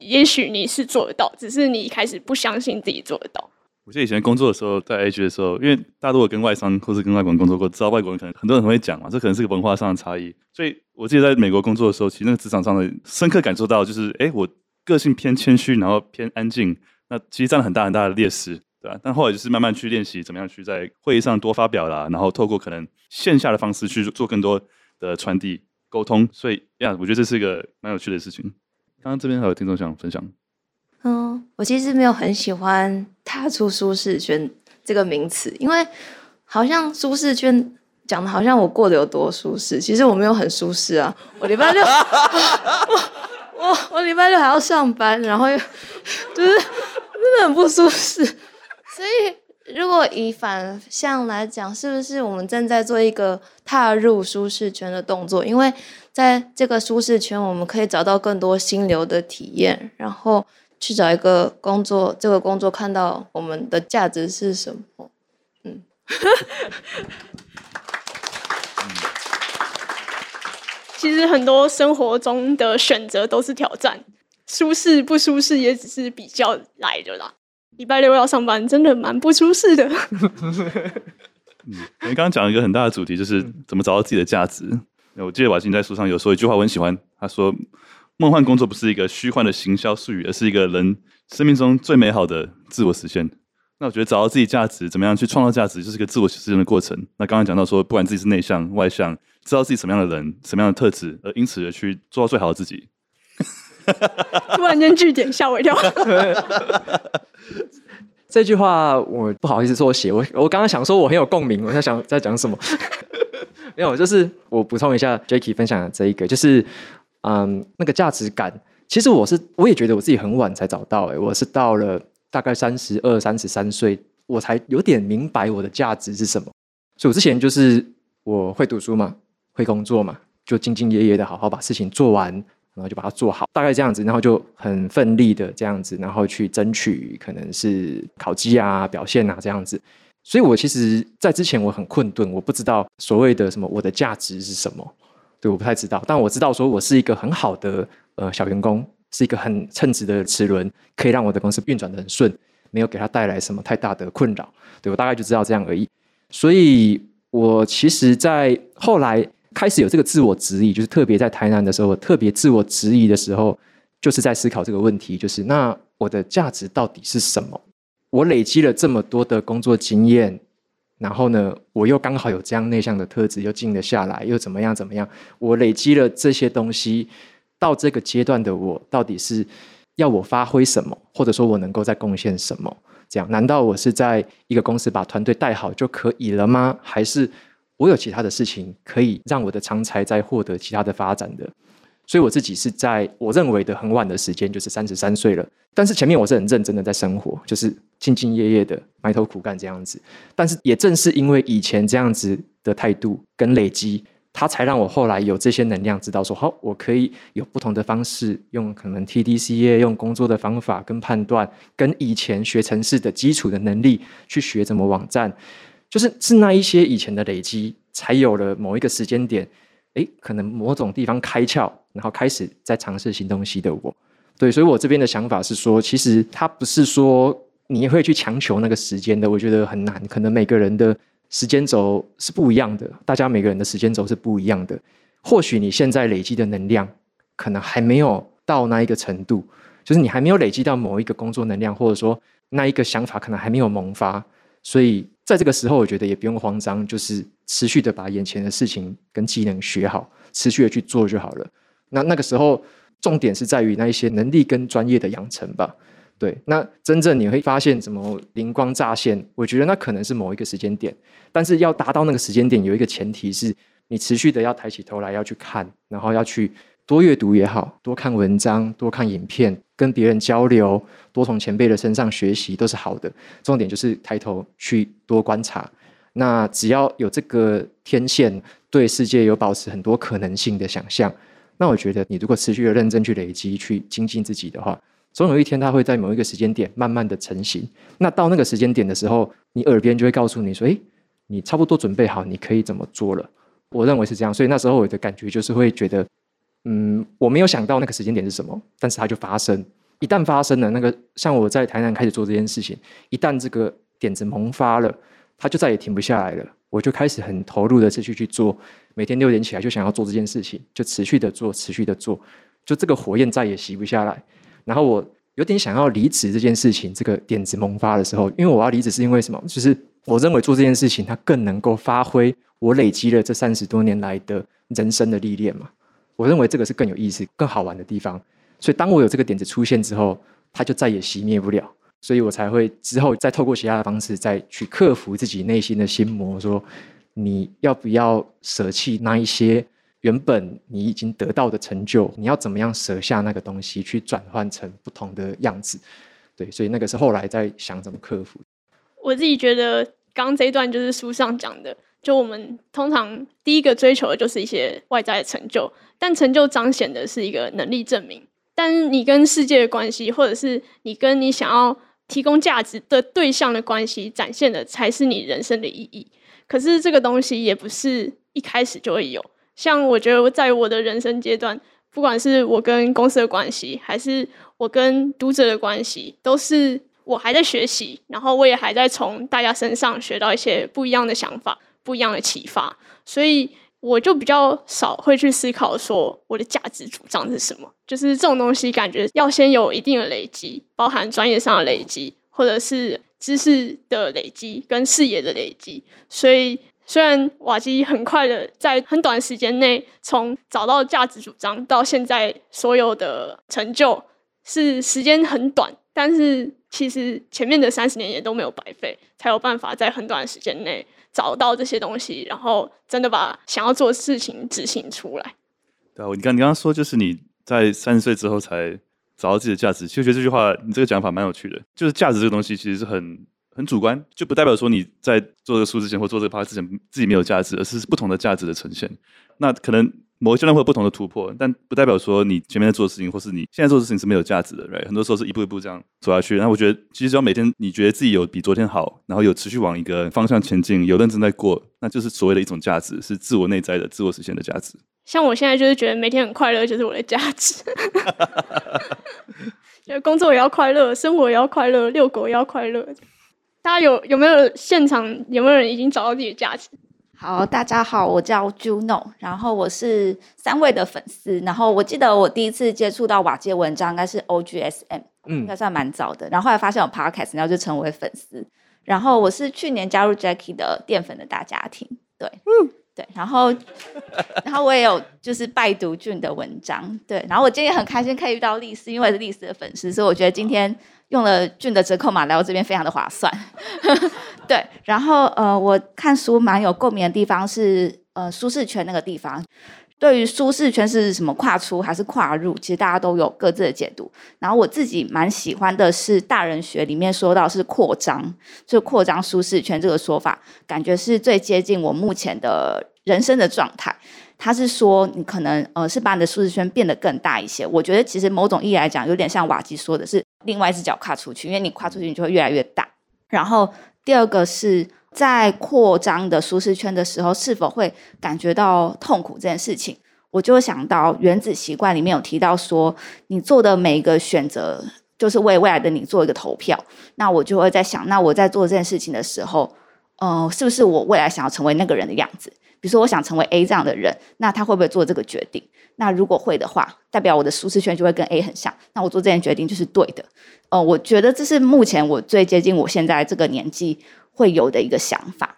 也许你是做得到，只是你一开始不相信自己做得到。我记得以前工作的时候，在 AG 的时候，因为大多我跟外商或是跟外国人工作过，知道外国人可能很多人很会讲嘛，这可能是个文化上的差异。所以我记得在美国工作的时候，其实那个职场上的深刻感受到，就是哎，我个性偏谦虚，然后偏安静，那其实占了很大很大的劣势，但后来就是慢慢去练习，怎么样去在会议上多发表啦，然后透过可能线下的方式去做更多的传递沟通。所以呀，我觉得这是一个蛮有趣的事情。刚刚这边还有听众想分享。嗯，我其实没有很喜欢“踏出舒适圈”这个名词，因为好像舒适圈讲的好像我过得有多舒适，其实我没有很舒适啊。我礼拜六，我我我礼拜六还要上班，然后又就是真的很不舒适。所以如果以反向来讲，是不是我们正在做一个踏入舒适圈的动作？因为在这个舒适圈，我们可以找到更多心流的体验，然后去找一个工作，这个工作看到我们的价值是什么？嗯，其实很多生活中的选择都是挑战，舒适不舒适也只是比较来的啦。礼拜六要上班，真的蛮不舒适的。嗯，你刚刚讲了一个很大的主题，就是怎么找到自己的价值。我记得瓦金在书上有说一句话，我很喜欢。他说：“梦幻工作不是一个虚幻的行销术语，而是一个人生命中最美好的自我实现。”那我觉得找到自己价值，怎么样去创造价值，就是一个自我实现的过程。那刚刚讲到说，不管自己是内向外向，知道自己什么样的人，什么样的特质，而因此而去做到最好的自己。突然间句点吓我一跳。这句话我不好意思说写，我我刚刚想说我很有共鸣，我在想在讲什么？没有，就是我补充一下 Jacky 分享的这一个，就是嗯，那个价值感，其实我是我也觉得我自己很晚才找到，哎，我是到了大概三十二、三十三岁，我才有点明白我的价值是什么。所以我之前就是我会读书嘛，会工作嘛，就兢兢业业的好好把事情做完。然后就把它做好，大概这样子，然后就很奋力的这样子，然后去争取可能是考绩啊、表现啊这样子。所以我其实，在之前我很困顿，我不知道所谓的什么我的价值是什么，对，我不太知道。但我知道说我是一个很好的呃小员工，是一个很称职的齿轮，可以让我的公司运转得很顺，没有给他带来什么太大的困扰。对，我大概就知道这样而已。所以我其实，在后来。开始有这个自我质疑，就是特别在台南的时候，我特别自我质疑的时候，就是在思考这个问题，就是那我的价值到底是什么？我累积了这么多的工作经验，然后呢，我又刚好有这样内向的特质，又静得下来，又怎么样怎么样？我累积了这些东西，到这个阶段的我，到底是要我发挥什么，或者说我能够再贡献什么？这样，难道我是在一个公司把团队带好就可以了吗？还是？我有其他的事情可以让我的长才再获得其他的发展的，所以我自己是在我认为的很晚的时间，就是三十三岁了。但是前面我是很认真的在生活，就是兢兢业业的埋头苦干这样子。但是也正是因为以前这样子的态度跟累积，它才让我后来有这些能量，知道说好，我可以有不同的方式，用可能 TDC 业用工作的方法跟判断，跟以前学程式的基础的能力去学怎么网站。就是是那一些以前的累积，才有了某一个时间点，诶，可能某种地方开窍，然后开始在尝试新东西的我。对，所以我这边的想法是说，其实它不是说你会去强求那个时间的，我觉得很难。可能每个人的时间轴是不一样的，大家每个人的时间轴是不一样的。或许你现在累积的能量，可能还没有到那一个程度，就是你还没有累积到某一个工作能量，或者说那一个想法可能还没有萌发，所以。在这个时候，我觉得也不用慌张，就是持续的把眼前的事情跟技能学好，持续的去做就好了。那那个时候，重点是在于那一些能力跟专业的养成吧。对，那真正你会发现什么灵光乍现，我觉得那可能是某一个时间点。但是要达到那个时间点，有一个前提是你持续的要抬起头来要去看，然后要去。多阅读也好，多看文章，多看影片，跟别人交流，多从前辈的身上学习，都是好的。重点就是抬头去多观察。那只要有这个天线，对世界有保持很多可能性的想象，那我觉得你如果持续的认真去累积、去精进自己的话，总有一天它会在某一个时间点慢慢的成型。那到那个时间点的时候，你耳边就会告诉你说：“诶，你差不多准备好，你可以怎么做了。”我认为是这样。所以那时候我的感觉就是会觉得。嗯，我没有想到那个时间点是什么，但是它就发生。一旦发生了，那个像我在台南开始做这件事情，一旦这个点子萌发了，它就再也停不下来了。我就开始很投入的继续去做，每天六点起来就想要做这件事情，就持续的做，持续的做，就这个火焰再也熄不下来。然后我有点想要离职这件事情，这个点子萌发的时候，因为我要离职是因为什么？就是我认为做这件事情，它更能够发挥我累积了这三十多年来的人生的历练嘛。我认为这个是更有意思、更好玩的地方，所以当我有这个点子出现之后，它就再也熄灭不了，所以我才会之后再透过其他的方式再去克服自己内心的心魔，说你要不要舍弃那一些原本你已经得到的成就？你要怎么样舍下那个东西，去转换成不同的样子？对，所以那个是后来在想怎么克服。我自己觉得，刚刚这一段就是书上讲的，就我们通常第一个追求的就是一些外在的成就，但成就彰显的是一个能力证明。但你跟世界的关系，或者是你跟你想要提供价值的对象的关系，展现的才是你人生的意义。可是这个东西也不是一开始就会有。像我觉得，在我的人生阶段，不管是我跟公司的关系，还是我跟读者的关系，都是我还在学习，然后我也还在从大家身上学到一些不一样的想法、不一样的启发，所以。我就比较少会去思考说我的价值主张是什么，就是这种东西感觉要先有一定的累积，包含专业上的累积，或者是知识的累积跟视野的累积。所以虽然瓦基很快的在很短时间内从找到价值主张到现在所有的成就是时间很短，但是其实前面的三十年也都没有白费，才有办法在很短的时间内。找到这些东西，然后真的把想要做的事情执行出来。对啊，你刚你刚刚说就是你在三十岁之后才找到自己的价值，其实觉得这句话你这个讲法蛮有趣的。就是价值这个东西其实是很很主观，就不代表说你在做这个书之前或做这个趴之前自己没有价值，而是不同的价值的呈现。那可能。某一阶段会有不同的突破，但不代表说你前面在做的事情，或是你现在做的事情是没有价值的，right？很多时候是一步一步这样走下去。那我觉得，其实只要每天你觉得自己有比昨天好，然后有持续往一个方向前进，有认真在过，那就是所谓的一种价值，是自我内在的自我实现的价值。像我现在就是觉得每天很快乐，就是我的价值。就工作也要快乐，生活也要快乐，遛狗也要快乐。大家有有没有现场有没有人已经找到自己的价值？好，大家好，我叫 Juno，然后我是三位的粉丝，然后我记得我第一次接触到瓦街文章应该是 OGSM，嗯，应该算蛮早的，然后后来发现有 Podcast，然后就成为粉丝，然后我是去年加入 Jackie 的淀粉的大家庭，对，嗯，对，然后然后我也有就是拜读俊的文章，对，然后我今天也很开心可以遇到丽丝，因为是丽丝的粉丝，所以我觉得今天。用了俊的折扣码来我这边，非常的划算。对，然后呃，我看书蛮有共鸣的地方是呃舒适圈那个地方。对于舒适圈是什么跨出还是跨入，其实大家都有各自的解读。然后我自己蛮喜欢的是大人学里面说到是扩张，就扩张舒适圈这个说法，感觉是最接近我目前的人生的状态。他是说，你可能呃是把你的舒适圈变得更大一些。我觉得其实某种意义来讲，有点像瓦基说的是另外一只脚跨出去，因为你跨出去，你就会越来越大。然后第二个是在扩张的舒适圈的时候，是否会感觉到痛苦这件事情，我就会想到《原子习惯》里面有提到说，你做的每一个选择就是为未来的你做一个投票。那我就会在想，那我在做这件事情的时候，呃，是不是我未来想要成为那个人的样子？比如说，我想成为 A 这样的人，那他会不会做这个决定？那如果会的话，代表我的舒适圈就会跟 A 很像。那我做这件决定就是对的。呃，我觉得这是目前我最接近我现在这个年纪会有的一个想法。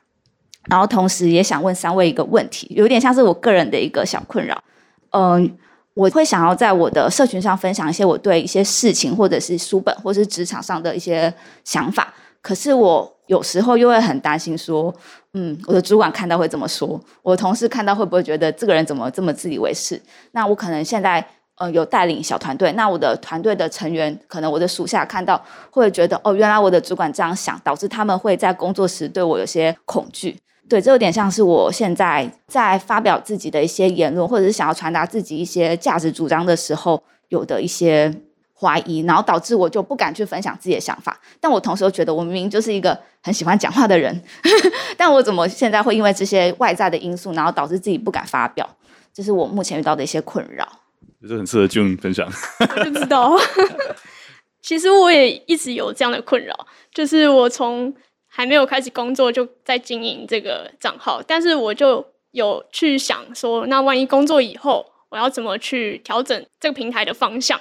然后同时也想问三位一个问题，有点像是我个人的一个小困扰。嗯、我会想要在我的社群上分享一些我对一些事情，或者是书本，或是职场上的一些想法。可是我有时候又会很担心说，嗯，我的主管看到会怎么说？我的同事看到会不会觉得这个人怎么这么自以为是？那我可能现在呃有带领小团队，那我的团队的成员，可能我的属下看到会觉得，哦，原来我的主管这样想，导致他们会在工作时对我有些恐惧。对，这有点像是我现在在发表自己的一些言论，或者是想要传达自己一些价值主张的时候，有的一些。怀疑，然后导致我就不敢去分享自己的想法。但我同时又觉得，我明明就是一个很喜欢讲话的人，但我怎么现在会因为这些外在的因素，然后导致自己不敢发表？这是我目前遇到的一些困扰。就是很适合 June 分享。我就知道，其实我也一直有这样的困扰，就是我从还没有开始工作就在经营这个账号，但是我就有去想说，那万一工作以后，我要怎么去调整这个平台的方向？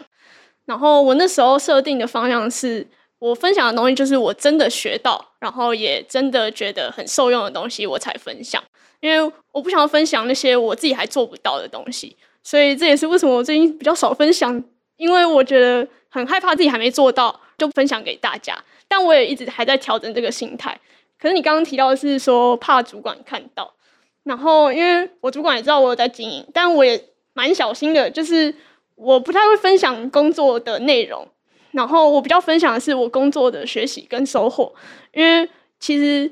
然后我那时候设定的方向是，我分享的东西就是我真的学到，然后也真的觉得很受用的东西，我才分享。因为我不想要分享那些我自己还做不到的东西，所以这也是为什么我最近比较少分享，因为我觉得很害怕自己还没做到就分享给大家。但我也一直还在调整这个心态。可是你刚刚提到的是说怕主管看到，然后因为我主管也知道我有在经营，但我也蛮小心的，就是。我不太会分享工作的内容，然后我比较分享的是我工作的学习跟收获，因为其实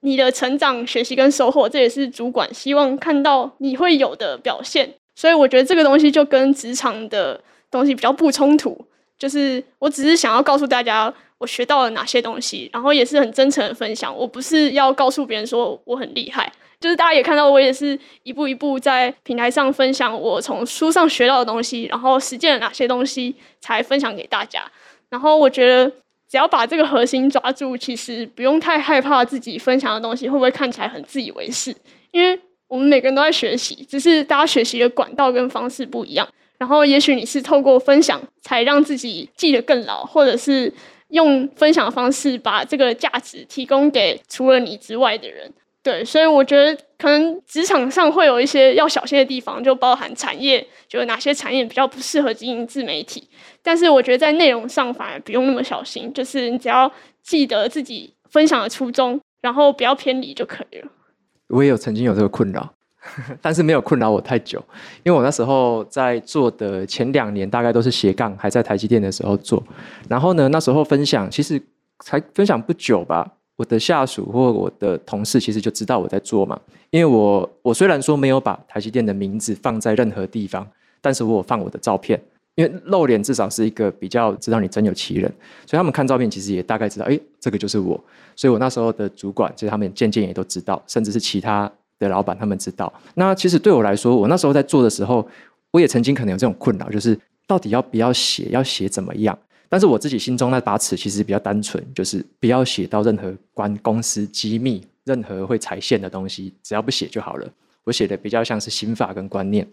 你的成长、学习跟收获，这也是主管希望看到你会有的表现。所以我觉得这个东西就跟职场的东西比较不冲突。就是我只是想要告诉大家我学到了哪些东西，然后也是很真诚的分享。我不是要告诉别人说我很厉害。就是大家也看到，我也是一步一步在平台上分享我从书上学到的东西，然后实践了哪些东西才分享给大家。然后我觉得，只要把这个核心抓住，其实不用太害怕自己分享的东西会不会看起来很自以为是，因为我们每个人都在学习，只是大家学习的管道跟方式不一样。然后也许你是透过分享才让自己记得更牢，或者是用分享的方式把这个价值提供给除了你之外的人。对，所以我觉得可能职场上会有一些要小心的地方，就包含产业，就哪些产业比较不适合经营自媒体。但是我觉得在内容上反而不用那么小心，就是你只要记得自己分享的初衷，然后不要偏离就可以了。我也有曾经有这个困扰，但是没有困扰我太久，因为我那时候在做的前两年大概都是斜杠，还在台积电的时候做。然后呢，那时候分享其实才分享不久吧。我的下属或我的同事其实就知道我在做嘛，因为我我虽然说没有把台积电的名字放在任何地方，但是我有放我的照片，因为露脸至少是一个比较知道你真有其人，所以他们看照片其实也大概知道，哎，这个就是我。所以我那时候的主管，其实他们渐渐也都知道，甚至是其他的老板他们知道。那其实对我来说，我那时候在做的时候，我也曾经可能有这种困扰，就是到底要不要写，要写怎么样？但是我自己心中那把尺其实比较单纯，就是不要写到任何关公司机密、任何会踩线的东西，只要不写就好了。我写的比较像是心法跟观念。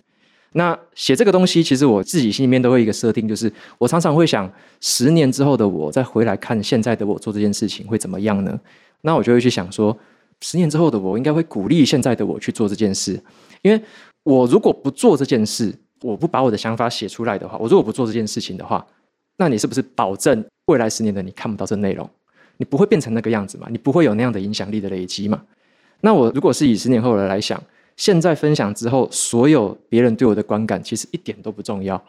那写这个东西，其实我自己心里面都会一个设定，就是我常常会想，十年之后的我再回来看现在的我做这件事情会怎么样呢？那我就会去想说，十年之后的我应该会鼓励现在的我去做这件事，因为我如果不做这件事，我不把我的想法写出来的话，我如果不做这件事情的话。那你是不是保证未来十年的你看不到这内容？你不会变成那个样子嘛？你不会有那样的影响力的累积嘛？那我如果是以十年后的来想，现在分享之后，所有别人对我的观感其实一点都不重要。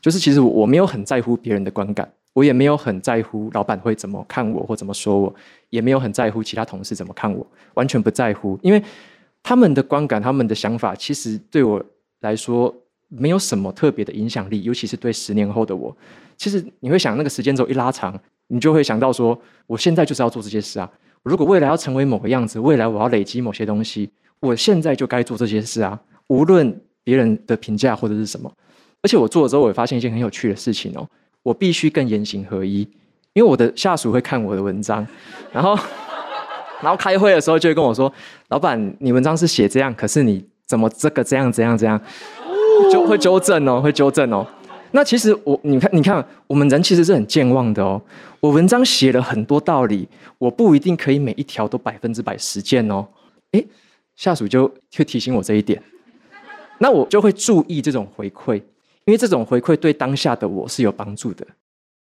就是其实我没有很在乎别人的观感，我也没有很在乎老板会怎么看我或怎么说我，也没有很在乎其他同事怎么看我，完全不在乎，因为他们的观感、他们的想法，其实对我来说没有什么特别的影响力，尤其是对十年后的我。其实你会想，那个时间轴一拉长，你就会想到说，我现在就是要做这些事啊。如果未来要成为某个样子，未来我要累积某些东西，我现在就该做这些事啊。无论别人的评价或者是什么，而且我做了之后，我也发现一件很有趣的事情哦。我必须更言行合一，因为我的下属会看我的文章，然后然后开会的时候就会跟我说：“老板，你文章是写这样，可是你怎么这个这样这样这样，就会纠正哦，会纠正哦。”那其实我，你看，你看，我们人其实是很健忘的哦。我文章写了很多道理，我不一定可以每一条都百分之百实践哦。诶，下属就会提醒我这一点，那我就会注意这种回馈，因为这种回馈对当下的我是有帮助的。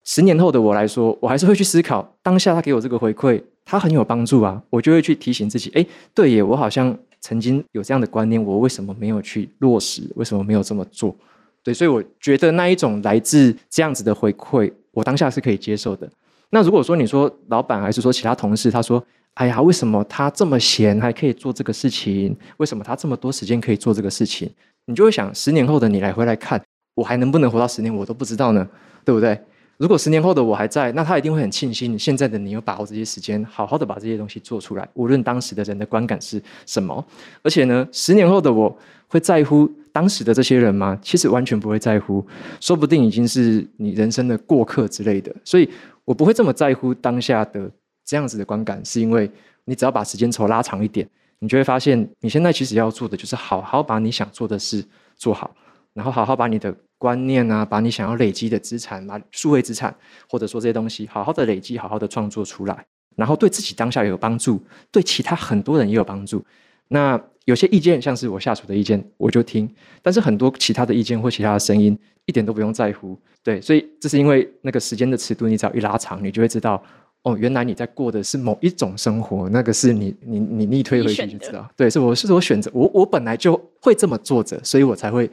十年后的我来说，我还是会去思考，当下他给我这个回馈，他很有帮助啊。我就会去提醒自己，诶，对耶，我好像曾经有这样的观念，我为什么没有去落实？为什么没有这么做？对，所以我觉得那一种来自这样子的回馈，我当下是可以接受的。那如果说你说老板还是说其他同事，他说：“哎呀，为什么他这么闲还可以做这个事情？为什么他这么多时间可以做这个事情？”你就会想，十年后的你来回来看，我还能不能活到十年，我都不知道呢，对不对？如果十年后的我还在，那他一定会很庆幸现在的你有把握这些时间，好好的把这些东西做出来，无论当时的人的观感是什么。而且呢，十年后的我会在乎当时的这些人吗？其实完全不会在乎，说不定已经是你人生的过客之类的。所以我不会这么在乎当下的这样子的观感，是因为你只要把时间轴拉长一点，你就会发现你现在其实要做的就是好好把你想做的事做好，然后好好把你的。观念啊，把你想要累积的资产，把数位资产，或者说这些东西，好好的累积，好好的创作出来，然后对自己当下也有帮助，对其他很多人也有帮助。那有些意见，像是我下属的意见，我就听；但是很多其他的意见或其他的声音，一点都不用在乎。对，所以这是因为那个时间的尺度，你只要一拉长，你就会知道，哦，原来你在过的是某一种生活，那个是你你你逆推回去就知道，对，是我是我选择，我我本来就会这么做着，所以我才会。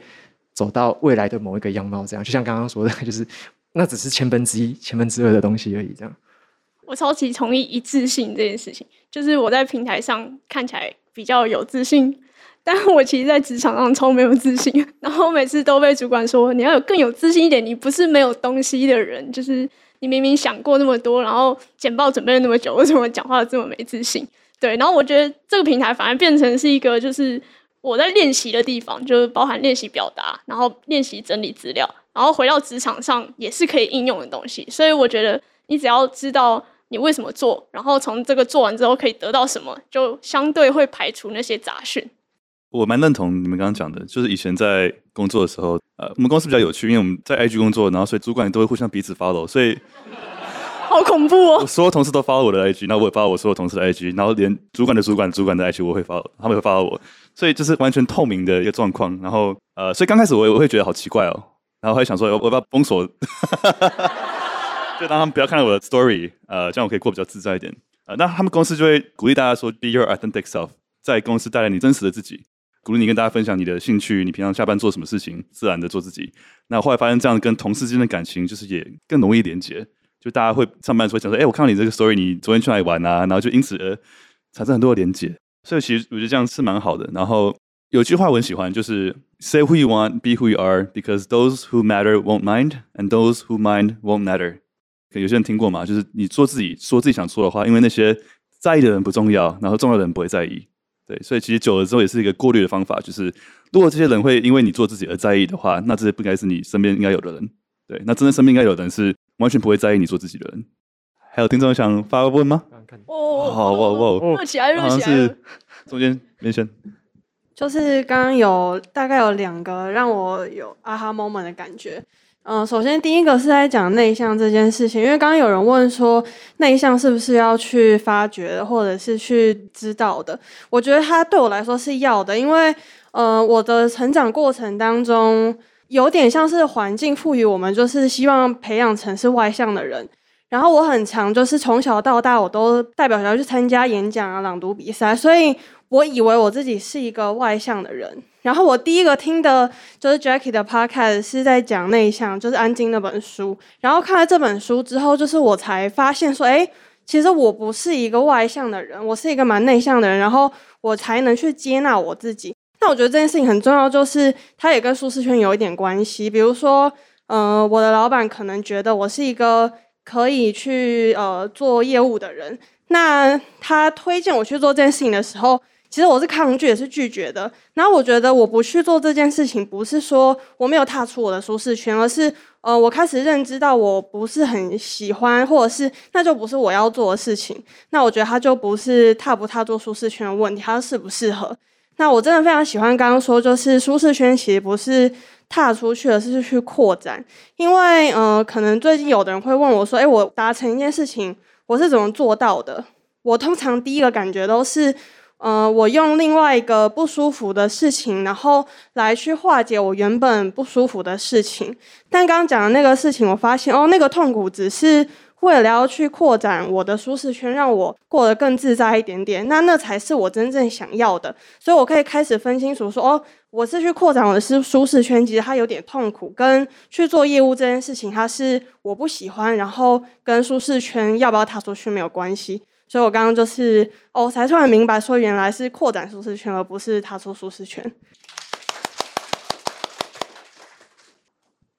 走到未来的某一个样貌，这样就像刚刚说的，就是那只是千分之一、千分之二的东西而已。这样，我超级同意一致性这件事情。就是我在平台上看起来比较有自信，但我其实在职场上超没有自信。然后每次都被主管说，你要有更有自信一点，你不是没有东西的人，就是你明明想过那么多，然后简报准备了那么久，为什么讲话这么没自信？对，然后我觉得这个平台反而变成是一个就是我在练习的地方，就是包含练习表达，然后练习整理资料，然后回到职场上也是可以应用的东西。所以我觉得你只要知道你为什么做，然后从这个做完之后可以得到什么，就相对会排除那些杂讯。我蛮认同你们刚刚讲的，就是以前在工作的时候，呃，我们公司比较有趣，因为我们在 IG 工作，然后所以主管都会互相彼此 follow，所以。好恐怖哦！我所有同事都 follow 我的 IG，然后我也 follow 我所有同事的 IG，然后连主管的主管主管的 IG 我会 follow，他们会 follow 我，所以就是完全透明的一个状况。然后呃，所以刚开始我我会觉得好奇怪哦，然后会想说我要不要封锁，就让他们不要看到我的 story，呃，这样我可以过比较自在一点。呃，那他们公司就会鼓励大家说 be your authentic self，在公司带来你真实的自己，鼓励你跟大家分享你的兴趣，你平常下班做什么事情，自然的做自己。那后来发现这样跟同事之间的感情就是也更容易连接。就大家会上班的时候想说，哎、我看到你这个 story，你昨天去哪里玩啊？然后就因此而产生很多的连接，所以其实我觉得这样是蛮好的。然后有句话我很喜欢，就是 Say who you want, be who you are, because those who matter won't mind, and those who mind won't matter。可有些人听过吗？就是你做自己，说自己想说的话，因为那些在意的人不重要，然后重要的人不会在意。对，所以其实久了之后也是一个过滤的方法。就是如果这些人会因为你做自己而在意的话，那这些不应该是你身边应该有的人。对，那真正身边应该有的人是。完全不会在意你做自己的人。还有听众想发问吗？哦，好，哇哇，热起来，热起来！是中间连线，就是刚刚有大概有两个让我有啊哈 moment 的感觉。嗯，首先第一个是在讲内向这件事情，因为刚刚有人问说内向是不是要去发掘，或者是去知道的？我觉得它对我来说是要的，因为呃，我的成长过程当中。有点像是环境赋予我们，就是希望培养成是外向的人。然后我很常，就是从小到大，我都代表学校去参加演讲啊、朗读比赛，所以我以为我自己是一个外向的人。然后我第一个听的就是 Jackie 的 Podcast，是在讲内向，就是《安静》那本书。然后看了这本书之后，就是我才发现说，诶，其实我不是一个外向的人，我是一个蛮内向的人。然后我才能去接纳我自己。那我觉得这件事情很重要，就是它也跟舒适圈有一点关系。比如说，呃，我的老板可能觉得我是一个可以去呃做业务的人，那他推荐我去做这件事情的时候，其实我是抗拒也是拒绝的。然后我觉得我不去做这件事情，不是说我没有踏出我的舒适圈，而是呃我开始认知到我不是很喜欢，或者是那就不是我要做的事情。那我觉得他就不是踏不踏做舒适圈的问题，他适不适合。那我真的非常喜欢刚刚说，就是舒适圈其实不是踏出去，而是去扩展。因为，呃，可能最近有的人会问我说：“诶，我达成一件事情，我是怎么做到的？”我通常第一个感觉都是，呃，我用另外一个不舒服的事情，然后来去化解我原本不舒服的事情。但刚刚讲的那个事情，我发现哦，那个痛苦只是。为了要去扩展我的舒适圈，让我过得更自在一点点，那那才是我真正想要的。所以我可以开始分清楚说，哦，我是去扩展我的舒舒适圈，其实它有点痛苦，跟去做业务这件事情，它是我不喜欢，然后跟舒适圈要不要踏出去没有关系。所以我刚刚就是，哦，才突然明白说，原来是扩展舒适圈，而不是踏出舒适圈。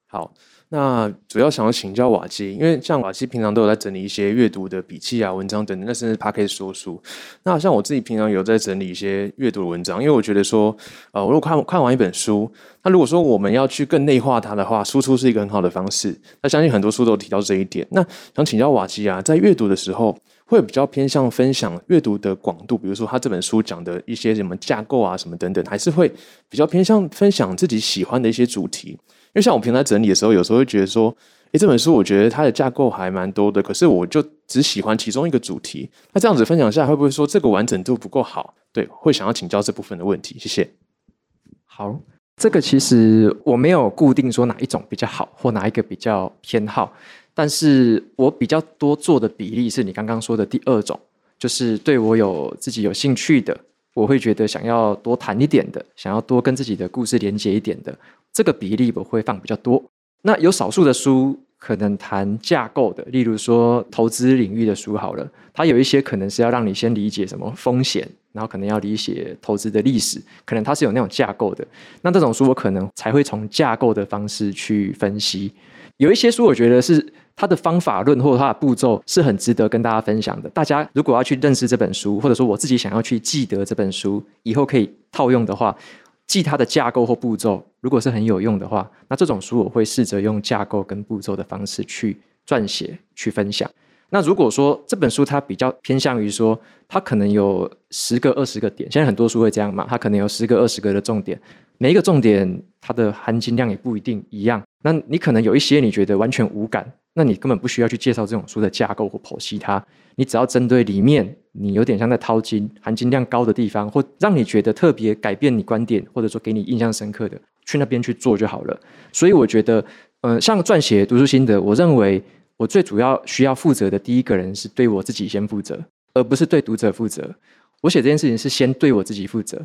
好。那主要想要请教瓦基，因为像瓦基平常都有在整理一些阅读的笔记啊、文章等等，那甚至 p a c k e 说书。那像我自己平常有在整理一些阅读的文章，因为我觉得说，呃，我如果看看完一本书，那如果说我们要去更内化它的话，输出是一个很好的方式。那相信很多书都有提到这一点。那想请教瓦基啊，在阅读的时候，会比较偏向分享阅读的广度，比如说他这本书讲的一些什么架构啊、什么等等，还是会比较偏向分享自己喜欢的一些主题？因为像我平常整理的时候，有时候会觉得说，诶，这本书我觉得它的架构还蛮多的，可是我就只喜欢其中一个主题。那这样子分享下来，会不会说这个完整度不够好？对，会想要请教这部分的问题。谢谢。好，这个其实我没有固定说哪一种比较好，或哪一个比较偏好，但是我比较多做的比例是你刚刚说的第二种，就是对我有自己有兴趣的，我会觉得想要多谈一点的，想要多跟自己的故事连接一点的。这个比例我会放比较多，那有少数的书可能谈架构的，例如说投资领域的书好了，它有一些可能是要让你先理解什么风险，然后可能要理解投资的历史，可能它是有那种架构的。那这种书我可能才会从架构的方式去分析。有一些书我觉得是它的方法论或者它的步骤是很值得跟大家分享的。大家如果要去认识这本书，或者说我自己想要去记得这本书，以后可以套用的话。记它的架构或步骤，如果是很有用的话，那这种书我会试着用架构跟步骤的方式去撰写、去分享。那如果说这本书它比较偏向于说，它可能有十个、二十个点，现在很多书会这样嘛，它可能有十个、二十个的重点，每一个重点它的含金量也不一定一样。那你可能有一些你觉得完全无感，那你根本不需要去介绍这种书的架构或剖析它，你只要针对里面你有点像在掏金、含金量高的地方，或让你觉得特别改变你观点，或者说给你印象深刻的，去那边去做就好了。所以我觉得，呃，像撰写读书心得，我认为我最主要需要负责的第一个人是对我自己先负责，而不是对读者负责。我写这件事情是先对我自己负责。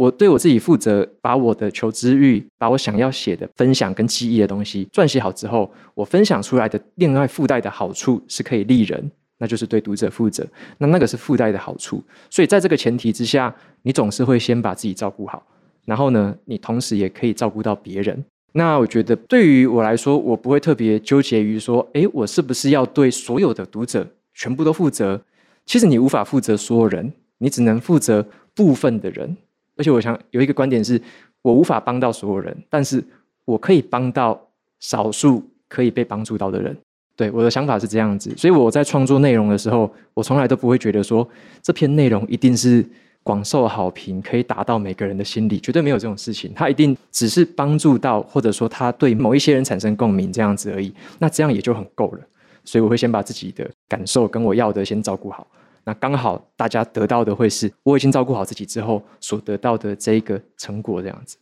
我对我自己负责，把我的求知欲，把我想要写的分享跟记忆的东西撰写好之后，我分享出来的另外附带的好处是可以利人，那就是对读者负责。那那个是附带的好处，所以在这个前提之下，你总是会先把自己照顾好，然后呢，你同时也可以照顾到别人。那我觉得对于我来说，我不会特别纠结于说，诶，我是不是要对所有的读者全部都负责？其实你无法负责所有人，你只能负责部分的人。而且我想有一个观点是，我无法帮到所有人，但是我可以帮到少数可以被帮助到的人。对，我的想法是这样子，所以我在创作内容的时候，我从来都不会觉得说这篇内容一定是广受好评，可以打到每个人的心里，绝对没有这种事情。它一定只是帮助到，或者说它对某一些人产生共鸣这样子而已。那这样也就很够了。所以我会先把自己的感受跟我要的先照顾好。那刚好大家得到的会是我已经照顾好自己之后所得到的这一个成果，这样子。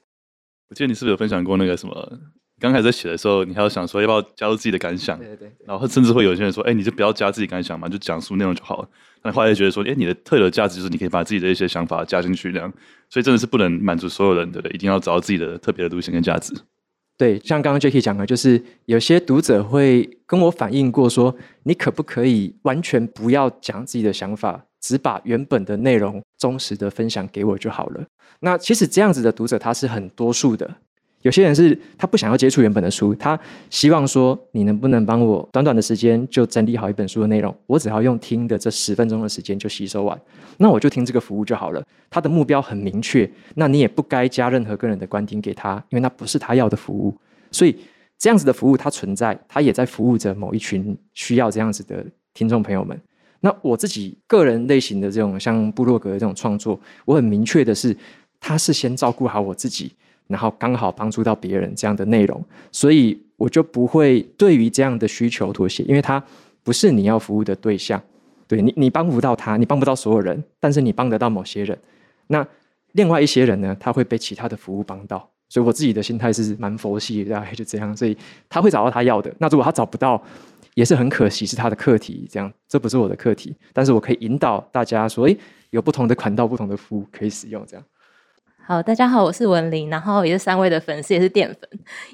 我记得你是不是有分享过那个什么？刚开始在写的时候，你还要想说要不要加入自己的感想？对对对。然后甚至会有些人说：“哎，你就不要加自己感想嘛，就讲述内容就好了。”那后来觉得说：“哎，你的特有的价值就是你可以把自己的一些想法加进去，这样。”所以真的是不能满足所有人的，一定要找到自己的特别的路线跟价值。对，像刚刚 Jacky 讲的，就是有些读者会跟我反映过说，你可不可以完全不要讲自己的想法，只把原本的内容忠实的分享给我就好了？那其实这样子的读者他是很多数的。有些人是他不想要接触原本的书，他希望说，你能不能帮我短短的时间就整理好一本书的内容？我只要用听的这十分钟的时间就吸收完，那我就听这个服务就好了。他的目标很明确，那你也不该加任何个人的观点给他，因为那不是他要的服务。所以这样子的服务它存在，它也在服务着某一群需要这样子的听众朋友们。那我自己个人类型的这种像布洛格这种创作，我很明确的是，他是先照顾好我自己。然后刚好帮助到别人这样的内容，所以我就不会对于这样的需求妥协，因为他不是你要服务的对象，对你，你帮不到他，你帮不到所有人，但是你帮得到某些人。那另外一些人呢，他会被其他的服务帮到，所以我自己的心态是蛮佛系的，大概就这样。所以他会找到他要的，那如果他找不到，也是很可惜，是他的课题。这样，这不是我的课题，但是我可以引导大家说，诶，有不同的管道、不同的服务可以使用，这样。好，大家好，我是文玲，然后也是三位的粉丝，也是淀粉，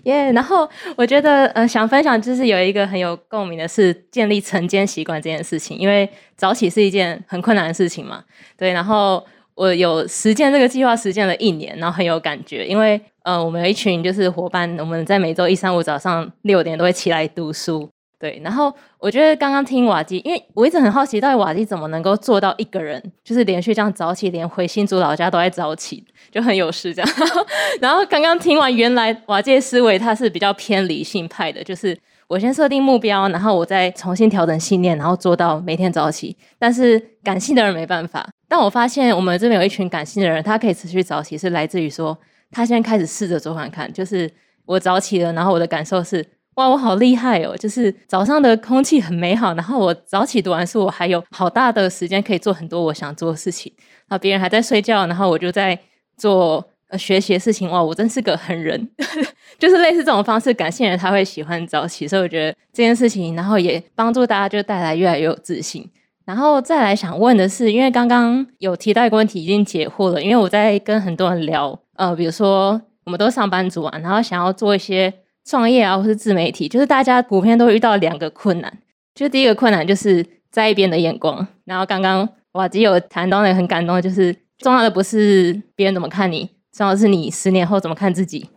耶、然后我觉得，呃，想分享就是有一个很有共鸣的是建立晨间习惯这件事情，因为早起是一件很困难的事情嘛，对。然后我有实践这个计划，实践了一年，然后很有感觉，因为呃，我们有一群就是伙伴，我们在每周一、三、五早上六点都会起来读书。对，然后我觉得刚刚听瓦基，因为我一直很好奇，到底瓦基怎么能够做到一个人就是连续这样早起，连回新竹老家都在早起，就很有事这样。然后，刚刚听完，原来瓦基的思维他是比较偏理性派的，就是我先设定目标，然后我再重新调整信念，然后做到每天早起。但是感性的人没办法。但我发现我们这边有一群感性的人，他可以持续早起，是来自于说他现在开始试着做看看，就是我早起了，然后我的感受是。哇，我好厉害哦！就是早上的空气很美好，然后我早起读完书，我还有好大的时间可以做很多我想做的事情。然后别人还在睡觉，然后我就在做呃学习的事情。哇，我真是个狠人！就是类似这种方式，感性人他会喜欢早起，所以我觉得这件事情，然后也帮助大家就带来越来越有自信。然后再来想问的是，因为刚刚有提到一个问题已经解惑了，因为我在跟很多人聊，呃，比如说我们都上班族啊，然后想要做一些。创业啊，或是自媒体，就是大家普遍都会遇到两个困难。就第一个困难就是在意别人的眼光，然后刚刚瓦基有谈到那个很感动的，就是重要的不是别人怎么看你，重要的是你十年后怎么看自己。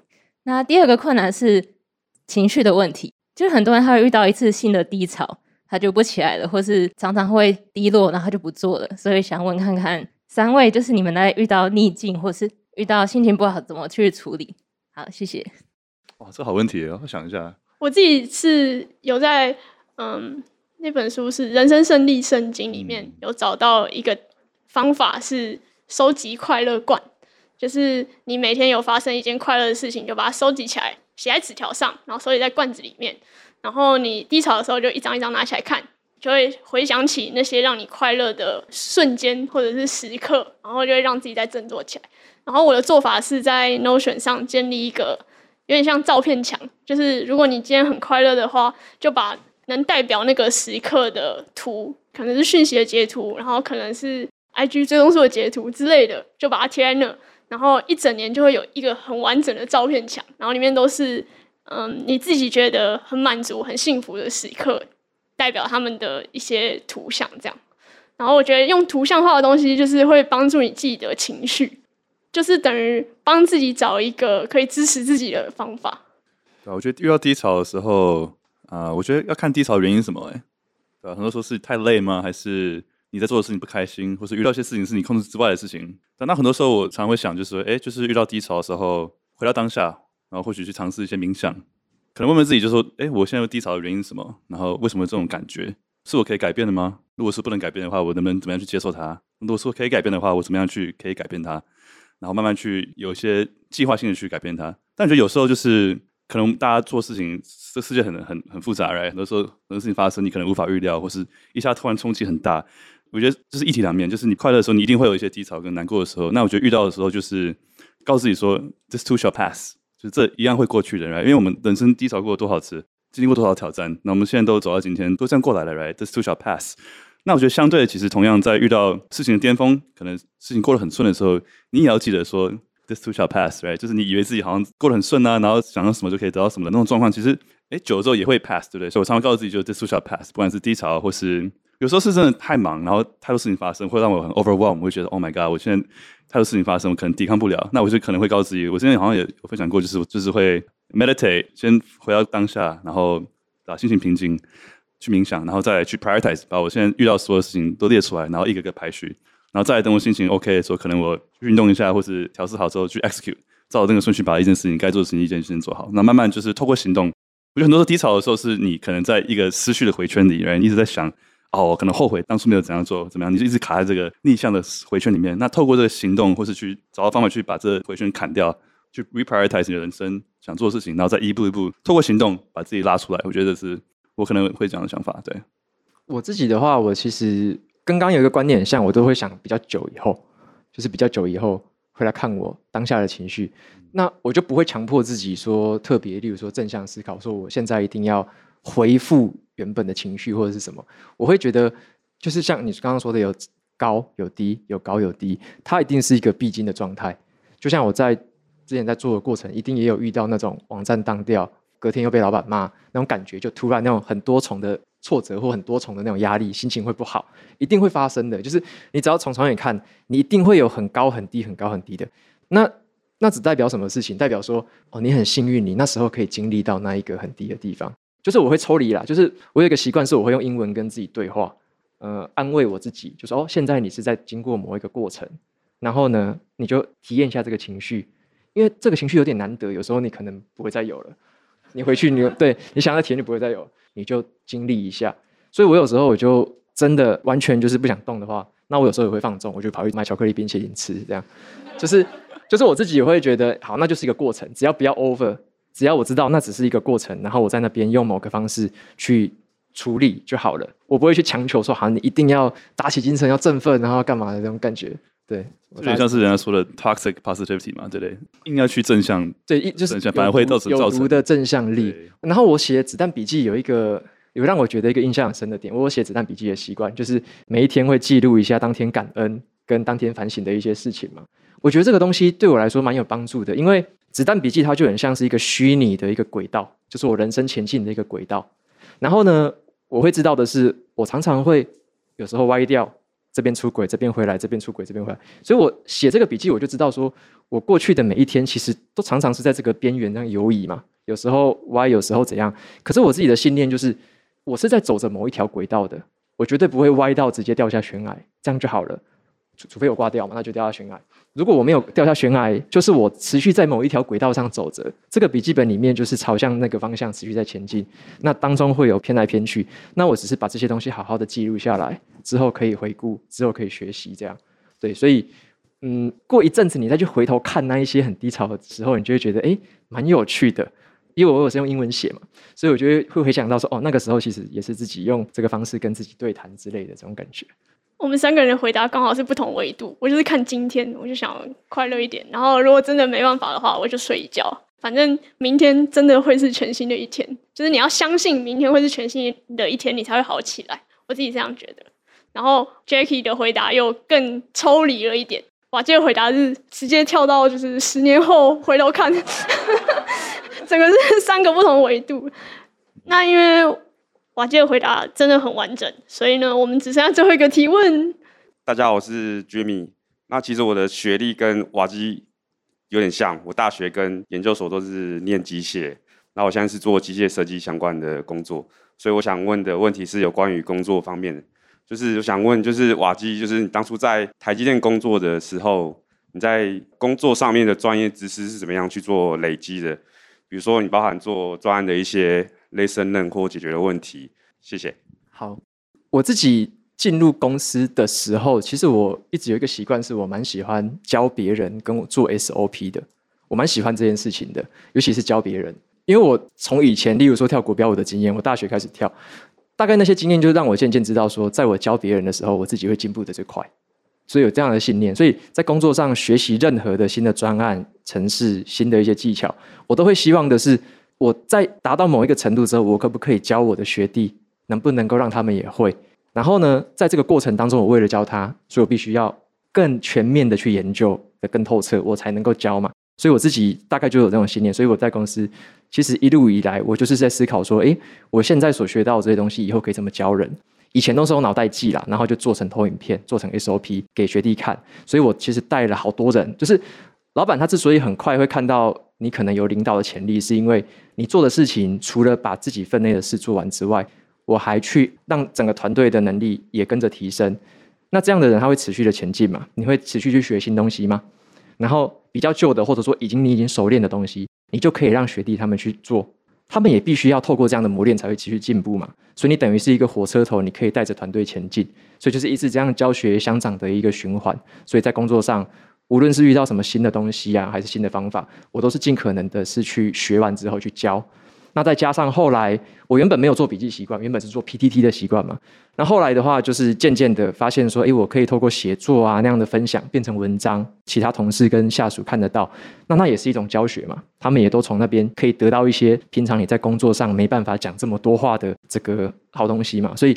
那第二个困难是情绪的问题，就是很多人他会遇到一次性的低潮，他就不起来了，或是常常会低落，然后就不做了。所以想问看看三位，就是你们在遇到逆境或是遇到心情不好，怎么去处理？好，谢谢。哇，这好问题哦，我想一下。我自己是有在。嗯，那本书是《人生胜利圣经》里面有找到一个方法，是收集快乐罐，就是你每天有发生一件快乐的事情，就把它收集起来，写在纸条上，然后收集在罐子里面。然后你低潮的时候，就一张一张拿起来看，就会回想起那些让你快乐的瞬间或者是时刻，然后就会让自己再振作起来。然后我的做法是在 Notion 上建立一个有点像照片墙，就是如果你今天很快乐的话，就把能代表那个时刻的图，可能是讯息的截图，然后可能是 IG 追踪数的截图之类的，就把它贴在那，然后一整年就会有一个很完整的照片墙，然后里面都是嗯你自己觉得很满足、很幸福的时刻，代表他们的一些图像这样。然后我觉得用图像化的东西，就是会帮助你记得情绪，就是等于帮自己找一个可以支持自己的方法。对，我觉得遇到低潮的时候。啊、呃，我觉得要看低潮的原因什么，对吧？很多时候是太累吗？还是你在做的事情不开心，或是遇到一些事情是你控制之外的事情？但那很多时候我常常会想，就是说，哎，就是遇到低潮的时候，回到当下，然后或许去尝试一些冥想，可能问问自己，就说，哎，我现在低潮的原因什么？然后为什么这种感觉是我可以改变的吗？如果是不能改变的话，我能不能怎么样去接受它？如果说可以改变的话，我怎么样去可以改变它？然后慢慢去有一些计划性的去改变它。但我觉得有时候就是。可能大家做事情，这世界很很很复杂，right? 很多时候很多事情发生，你可能无法预料，或是一下突然冲击很大。我觉得这是一体两面，就是你快乐的时候，你一定会有一些低潮跟难过的时候。那我觉得遇到的时候，就是告诉自己说，this too shall pass，就是这一样会过去的，right? 因为我们人生低潮过多少次，经历过多少挑战，那我们现在都走到今天，都这样过来了，right? This too shall pass。那我觉得相对，其实同样在遇到事情的巅峰，可能事情过得很顺的时候，你也要记得说。This too shall pass, right？就是你以为自己好像过得很顺啊，然后想到什么就可以得到什么的那种状况，其实，哎，久了之后也会 pass，对不对？所以我常常告诉自己，就 This too shall pass。不管是低潮，或是有时候是真的太忙，然后太多事情发生，会让我很 overwhelm，我会觉得 Oh my God，我现在太多事情发生，我可能抵抗不了。那我就可能会告诉自己，我之前好像也分享过，就是就是会 meditate，先回到当下，然后把心情平静，去冥想，然后再去 prioritize，把我现在遇到所有事情都列出来，然后一个个排序，然后再来等我心情 OK 的时候，可能我运动一下，或是调试好之后去 execute。照这个顺序把一件事情该做的事情一件一件做好，那慢慢就是透过行动。我觉得很多时候低潮的时候，是你可能在一个思绪的回圈里，然后一直在想，哦，我可能后悔当初没有怎样做，怎么样，你就一直卡在这个逆向的回圈里面。那透过这个行动，或是去找到方法去把这个回圈砍掉，去 reprioritize 你的人生想做的事情，然后再一步一步透过行动把自己拉出来。我觉得是我可能会这样的想法。对我自己的话，我其实跟刚刚有一个观念很像，我都会想比较久以后，就是比较久以后。回来看我当下的情绪，那我就不会强迫自己说特别，例如说正向思考，说我现在一定要回复原本的情绪或者是什么。我会觉得，就是像你刚刚说的，有高有低，有高有低，它一定是一个必经的状态。就像我在之前在做的过程，一定也有遇到那种网站当掉，隔天又被老板骂那种感觉，就突然那种很多重的。挫折或很多重的那种压力，心情会不好，一定会发生的。就是你只要从长远看，你一定会有很高很低、很高很低的。那那只代表什么事情？代表说哦，你很幸运，你那时候可以经历到那一个很低的地方。就是我会抽离啦，就是我有一个习惯，是我会用英文跟自己对话，呃，安慰我自己，就说哦，现在你是在经过某一个过程，然后呢，你就体验一下这个情绪，因为这个情绪有点难得，有时候你可能不会再有了。你回去你，你对你想要体验就不会再有。你就经历一下，所以我有时候我就真的完全就是不想动的话，那我有时候也会放纵，我就跑去买巧克力冰淇淋吃，这样，就是就是我自己也会觉得好，那就是一个过程，只要不要 over，只要我知道那只是一个过程，然后我在那边用某个方式去处理就好了，我不会去强求说好像，你一定要打起精神，要振奋，然后要干嘛的这种感觉，对，有点像是人家说的 toxic positivity 嘛，对不对？硬要去正向，对，就是反而会造成有毒的正向力。然后我写子弹笔记有一个有让我觉得一个印象很深的点，我有写子弹笔记的习惯，就是每一天会记录一下当天感恩跟当天反省的一些事情嘛。我觉得这个东西对我来说蛮有帮助的，因为子弹笔记它就很像是一个虚拟的一个轨道，就是我人生前进的一个轨道。然后呢，我会知道的是，我常常会有时候歪掉，这边出轨，这边回来，这边出轨，这边回来。所以我写这个笔记，我就知道说，我过去的每一天其实都常常是在这个边缘上游移嘛。有时候歪，有时候怎样。可是我自己的信念就是，我是在走着某一条轨道的，我绝对不会歪到直接掉下悬崖，这样就好了。除除非我挂掉嘛，那就掉下悬崖。如果我没有掉下悬崖，就是我持续在某一条轨道上走着。这个笔记本里面就是朝向那个方向持续在前进。那当中会有偏来偏去，那我只是把这些东西好好的记录下来，之后可以回顾，之后可以学习，这样。对，所以嗯，过一阵子你再去回头看那一些很低潮的时候，你就会觉得诶，蛮有趣的。因为我有时用英文写嘛，所以我觉得会回想到说，哦，那个时候其实也是自己用这个方式跟自己对谈之类的这种感觉。我们三个人的回答刚好是不同维度。我就是看今天，我就想快乐一点。然后如果真的没办法的话，我就睡一觉。反正明天真的会是全新的一天，就是你要相信明天会是全新的一天，你才会好起来。我自己这样觉得。然后 Jackie 的回答又更抽离了一点。哇，这个回答是直接跳到就是十年后回头看，整个是三个不同维度。那因为。瓦基的回答真的很完整，所以呢，我们只剩下最后一个提问。大家好，我是 Jimmy。那其实我的学历跟瓦基有点像，我大学跟研究所都是念机械。那我现在是做机械设计相关的工作，所以我想问的问题是有关于工作方面的，就是我想问，就是瓦基，就是你当初在台积电工作的时候，你在工作上面的专业知识是怎么样去做累积的？比如说，你包含做专案的一些。Lesson learned 或解决的问题，谢谢。好，我自己进入公司的时候，其实我一直有一个习惯，是我蛮喜欢教别人跟我做 SOP 的。我蛮喜欢这件事情的，尤其是教别人，因为我从以前，例如说跳国标舞的经验，我大学开始跳，大概那些经验就让我渐渐知道说，在我教别人的时候，我自己会进步的最快。所以有这样的信念，所以在工作上学习任何的新的专案、程式、新的一些技巧，我都会希望的是。我在达到某一个程度之后，我可不可以教我的学弟？能不能够让他们也会？然后呢，在这个过程当中，我为了教他，所以我必须要更全面的去研究的更透彻，我才能够教嘛。所以我自己大概就有这种信念。所以我在公司其实一路以来，我就是在思考说，诶，我现在所学到的这些东西，以后可以怎么教人？以前都是用脑袋记啦，然后就做成投影片，做成 SOP 给学弟看。所以我其实带了好多人，就是。老板他之所以很快会看到你可能有领导的潜力，是因为你做的事情除了把自己分内的事做完之外，我还去让整个团队的能力也跟着提升。那这样的人他会持续的前进嘛？你会持续去学新东西吗？然后比较旧的或者说已经你已经熟练的东西，你就可以让学弟他们去做，他们也必须要透过这样的磨练才会继续进步嘛。所以你等于是一个火车头，你可以带着团队前进，所以就是一直这样教学相长的一个循环。所以在工作上。无论是遇到什么新的东西啊，还是新的方法，我都是尽可能的是去学完之后去教。那再加上后来，我原本没有做笔记习惯，原本是做 PTT 的习惯嘛。那后来的话，就是渐渐的发现说，诶，我可以透过写作啊那样的分享，变成文章，其他同事跟下属看得到，那那也是一种教学嘛。他们也都从那边可以得到一些平常你在工作上没办法讲这么多话的这个好东西嘛。所以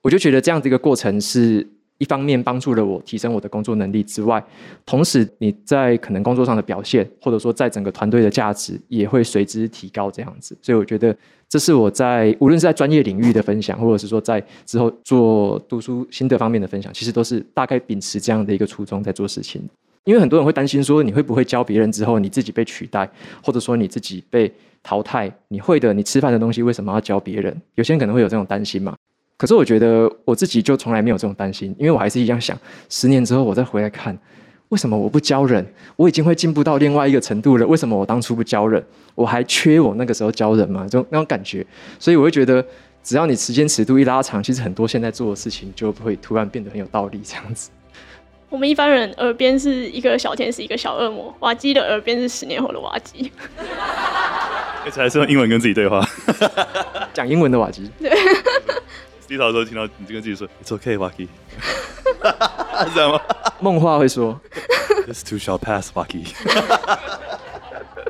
我就觉得这样的一个过程是。一方面帮助了我提升我的工作能力之外，同时你在可能工作上的表现，或者说在整个团队的价值也会随之提高。这样子，所以我觉得这是我在无论是在专业领域的分享，或者是说在之后做读书心得方面的分享，其实都是大概秉持这样的一个初衷在做事情。因为很多人会担心说，你会不会教别人之后你自己被取代，或者说你自己被淘汰？你会的，你吃饭的东西为什么要教别人？有些人可能会有这种担心嘛。可是我觉得我自己就从来没有这种担心，因为我还是一样想，十年之后我再回来看，为什么我不教人？我已经会进步到另外一个程度了，为什么我当初不教人？我还缺我那个时候教人吗？就那种感觉，所以我会觉得，只要你时间尺度一拉长，其实很多现在做的事情就会突然变得很有道理。这样子，我们一般人耳边是一个小天使，一个小恶魔，瓦基的耳边是十年后的瓦基，而且还是用英文跟自己对话，讲英文的瓦基。对。低头的时候听到你就跟自己说 "It's okay, Waki"，是这样吗？梦话会说 "This too shall pass, Waki"。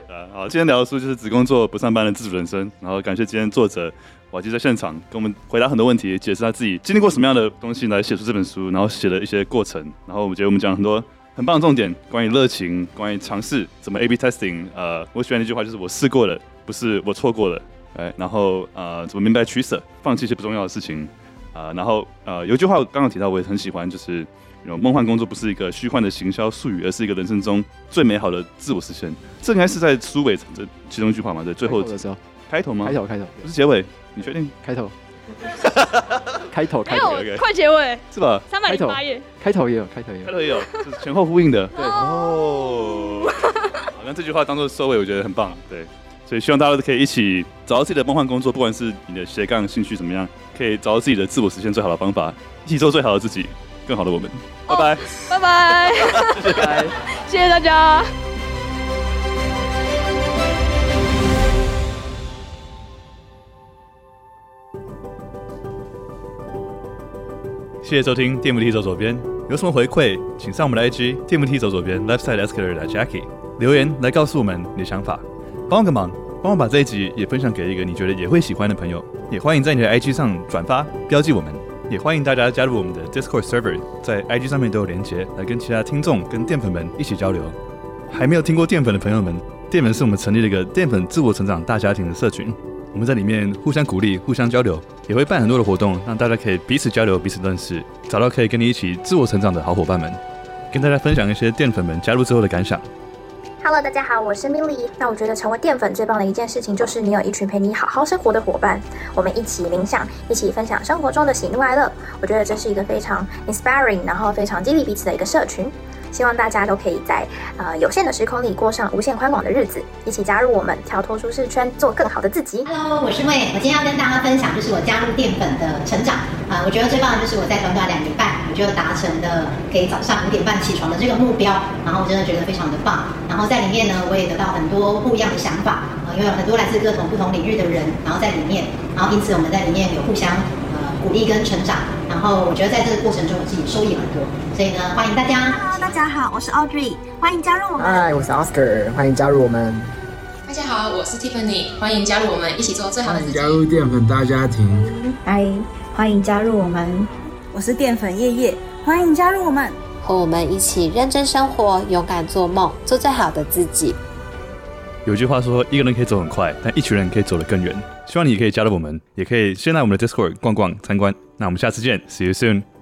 啊，好，今天聊的书就是《只工作不上班的自主人生》，然后感谢今天作者瓦基在现场跟我们回答很多问题，解释他自己经历过什么样的东西来写出这本书，然后写的一些过程。然后我觉得我们讲了很多很棒的重点，关于热情，关于尝试，怎么 A/B testing。呃，我喜欢的一句话就是我试过了，不是我错过了。哎，然后呃，怎么明白取舍，放弃一些不重要的事情。啊、呃，然后呃，有一句话我刚刚提到，我也很喜欢，就是有梦幻工作不是一个虚幻的行销术语，而是一个人生中最美好的自我实现。这应该是在书尾这其中一句话嘛，对最后的时候，开头吗？开头，开头，不是结尾？你确定？开头，开头，开头，快结尾是吧？三百零八页，开头也有，开头也有，开头也有，就是前后呼应的。对 哦，好，那这句话当做收尾，我觉得很棒。对。所以希望大家都可以一起找到自己的梦幻工作，不管是你的斜杠兴趣怎么样，可以找到自己的自我实现最好的方法，一起做最好的自己，更好的我们。拜拜，拜拜，谢谢，谢谢大家。谢谢收听电扶梯走左边，有什么回馈，请上我们的 IG 电扶梯走左边 Left Side Escalator 的 Jackie 留言来告诉我们你的想法。帮个忙，帮我把这一集也分享给一个你觉得也会喜欢的朋友。也欢迎在你的 IG 上转发标记我们。也欢迎大家加入我们的 Discord server，在 IG 上面都有连结，来跟其他听众跟淀粉们一起交流。还没有听过淀粉的朋友们，淀粉是我们成立了一个淀粉自我成长大家庭的社群。我们在里面互相鼓励、互相交流，也会办很多的活动，让大家可以彼此交流、彼此认识，找到可以跟你一起自我成长的好伙伴们，跟大家分享一些淀粉们加入之后的感想。Hello，大家好，我是 Milly。那我觉得成为淀粉最棒的一件事情，就是你有一群陪你好好生活的伙伴，我们一起冥想，一起分享生活中的喜怒哀乐。我觉得这是一个非常 inspiring，然后非常激励彼此的一个社群。希望大家都可以在呃有限的时空里过上无限宽广的日子，一起加入我们，跳脱舒适圈，做更好的自己。Hello，我是魏，我今天要跟大家分享，就是我加入淀粉的成长啊、我觉得最棒的就是我在短短两年半，我就达成了可以早上五点半起床的这个目标，然后我真的觉得非常的棒。然后在里面呢，我也得到很多不一样的想法、因为有很多来自各种不同领域的人，然后在里面，然后因此我们在里面有互相。鼓励跟成长，然后我觉得在这个过程中，我自己收益很多，所以呢，欢迎大家。Hello，大家好，我是 Audrey，欢迎加入我们。Hi，我是 Oscar，欢迎加入我们。大家好，我是 Tiffany，欢迎加入我们，一起做最好的自己。加入淀粉大家庭。嗨，欢迎加入我们。我是淀粉叶叶，欢迎加入我们，和我们一起认真生活，勇敢做梦，做最好的自己。有句话说，一个人可以走很快，但一群人可以走得更远。希望你可以加入我们，也可以先来我们的 Discord 逛逛参观。那我们下次见，See you soon。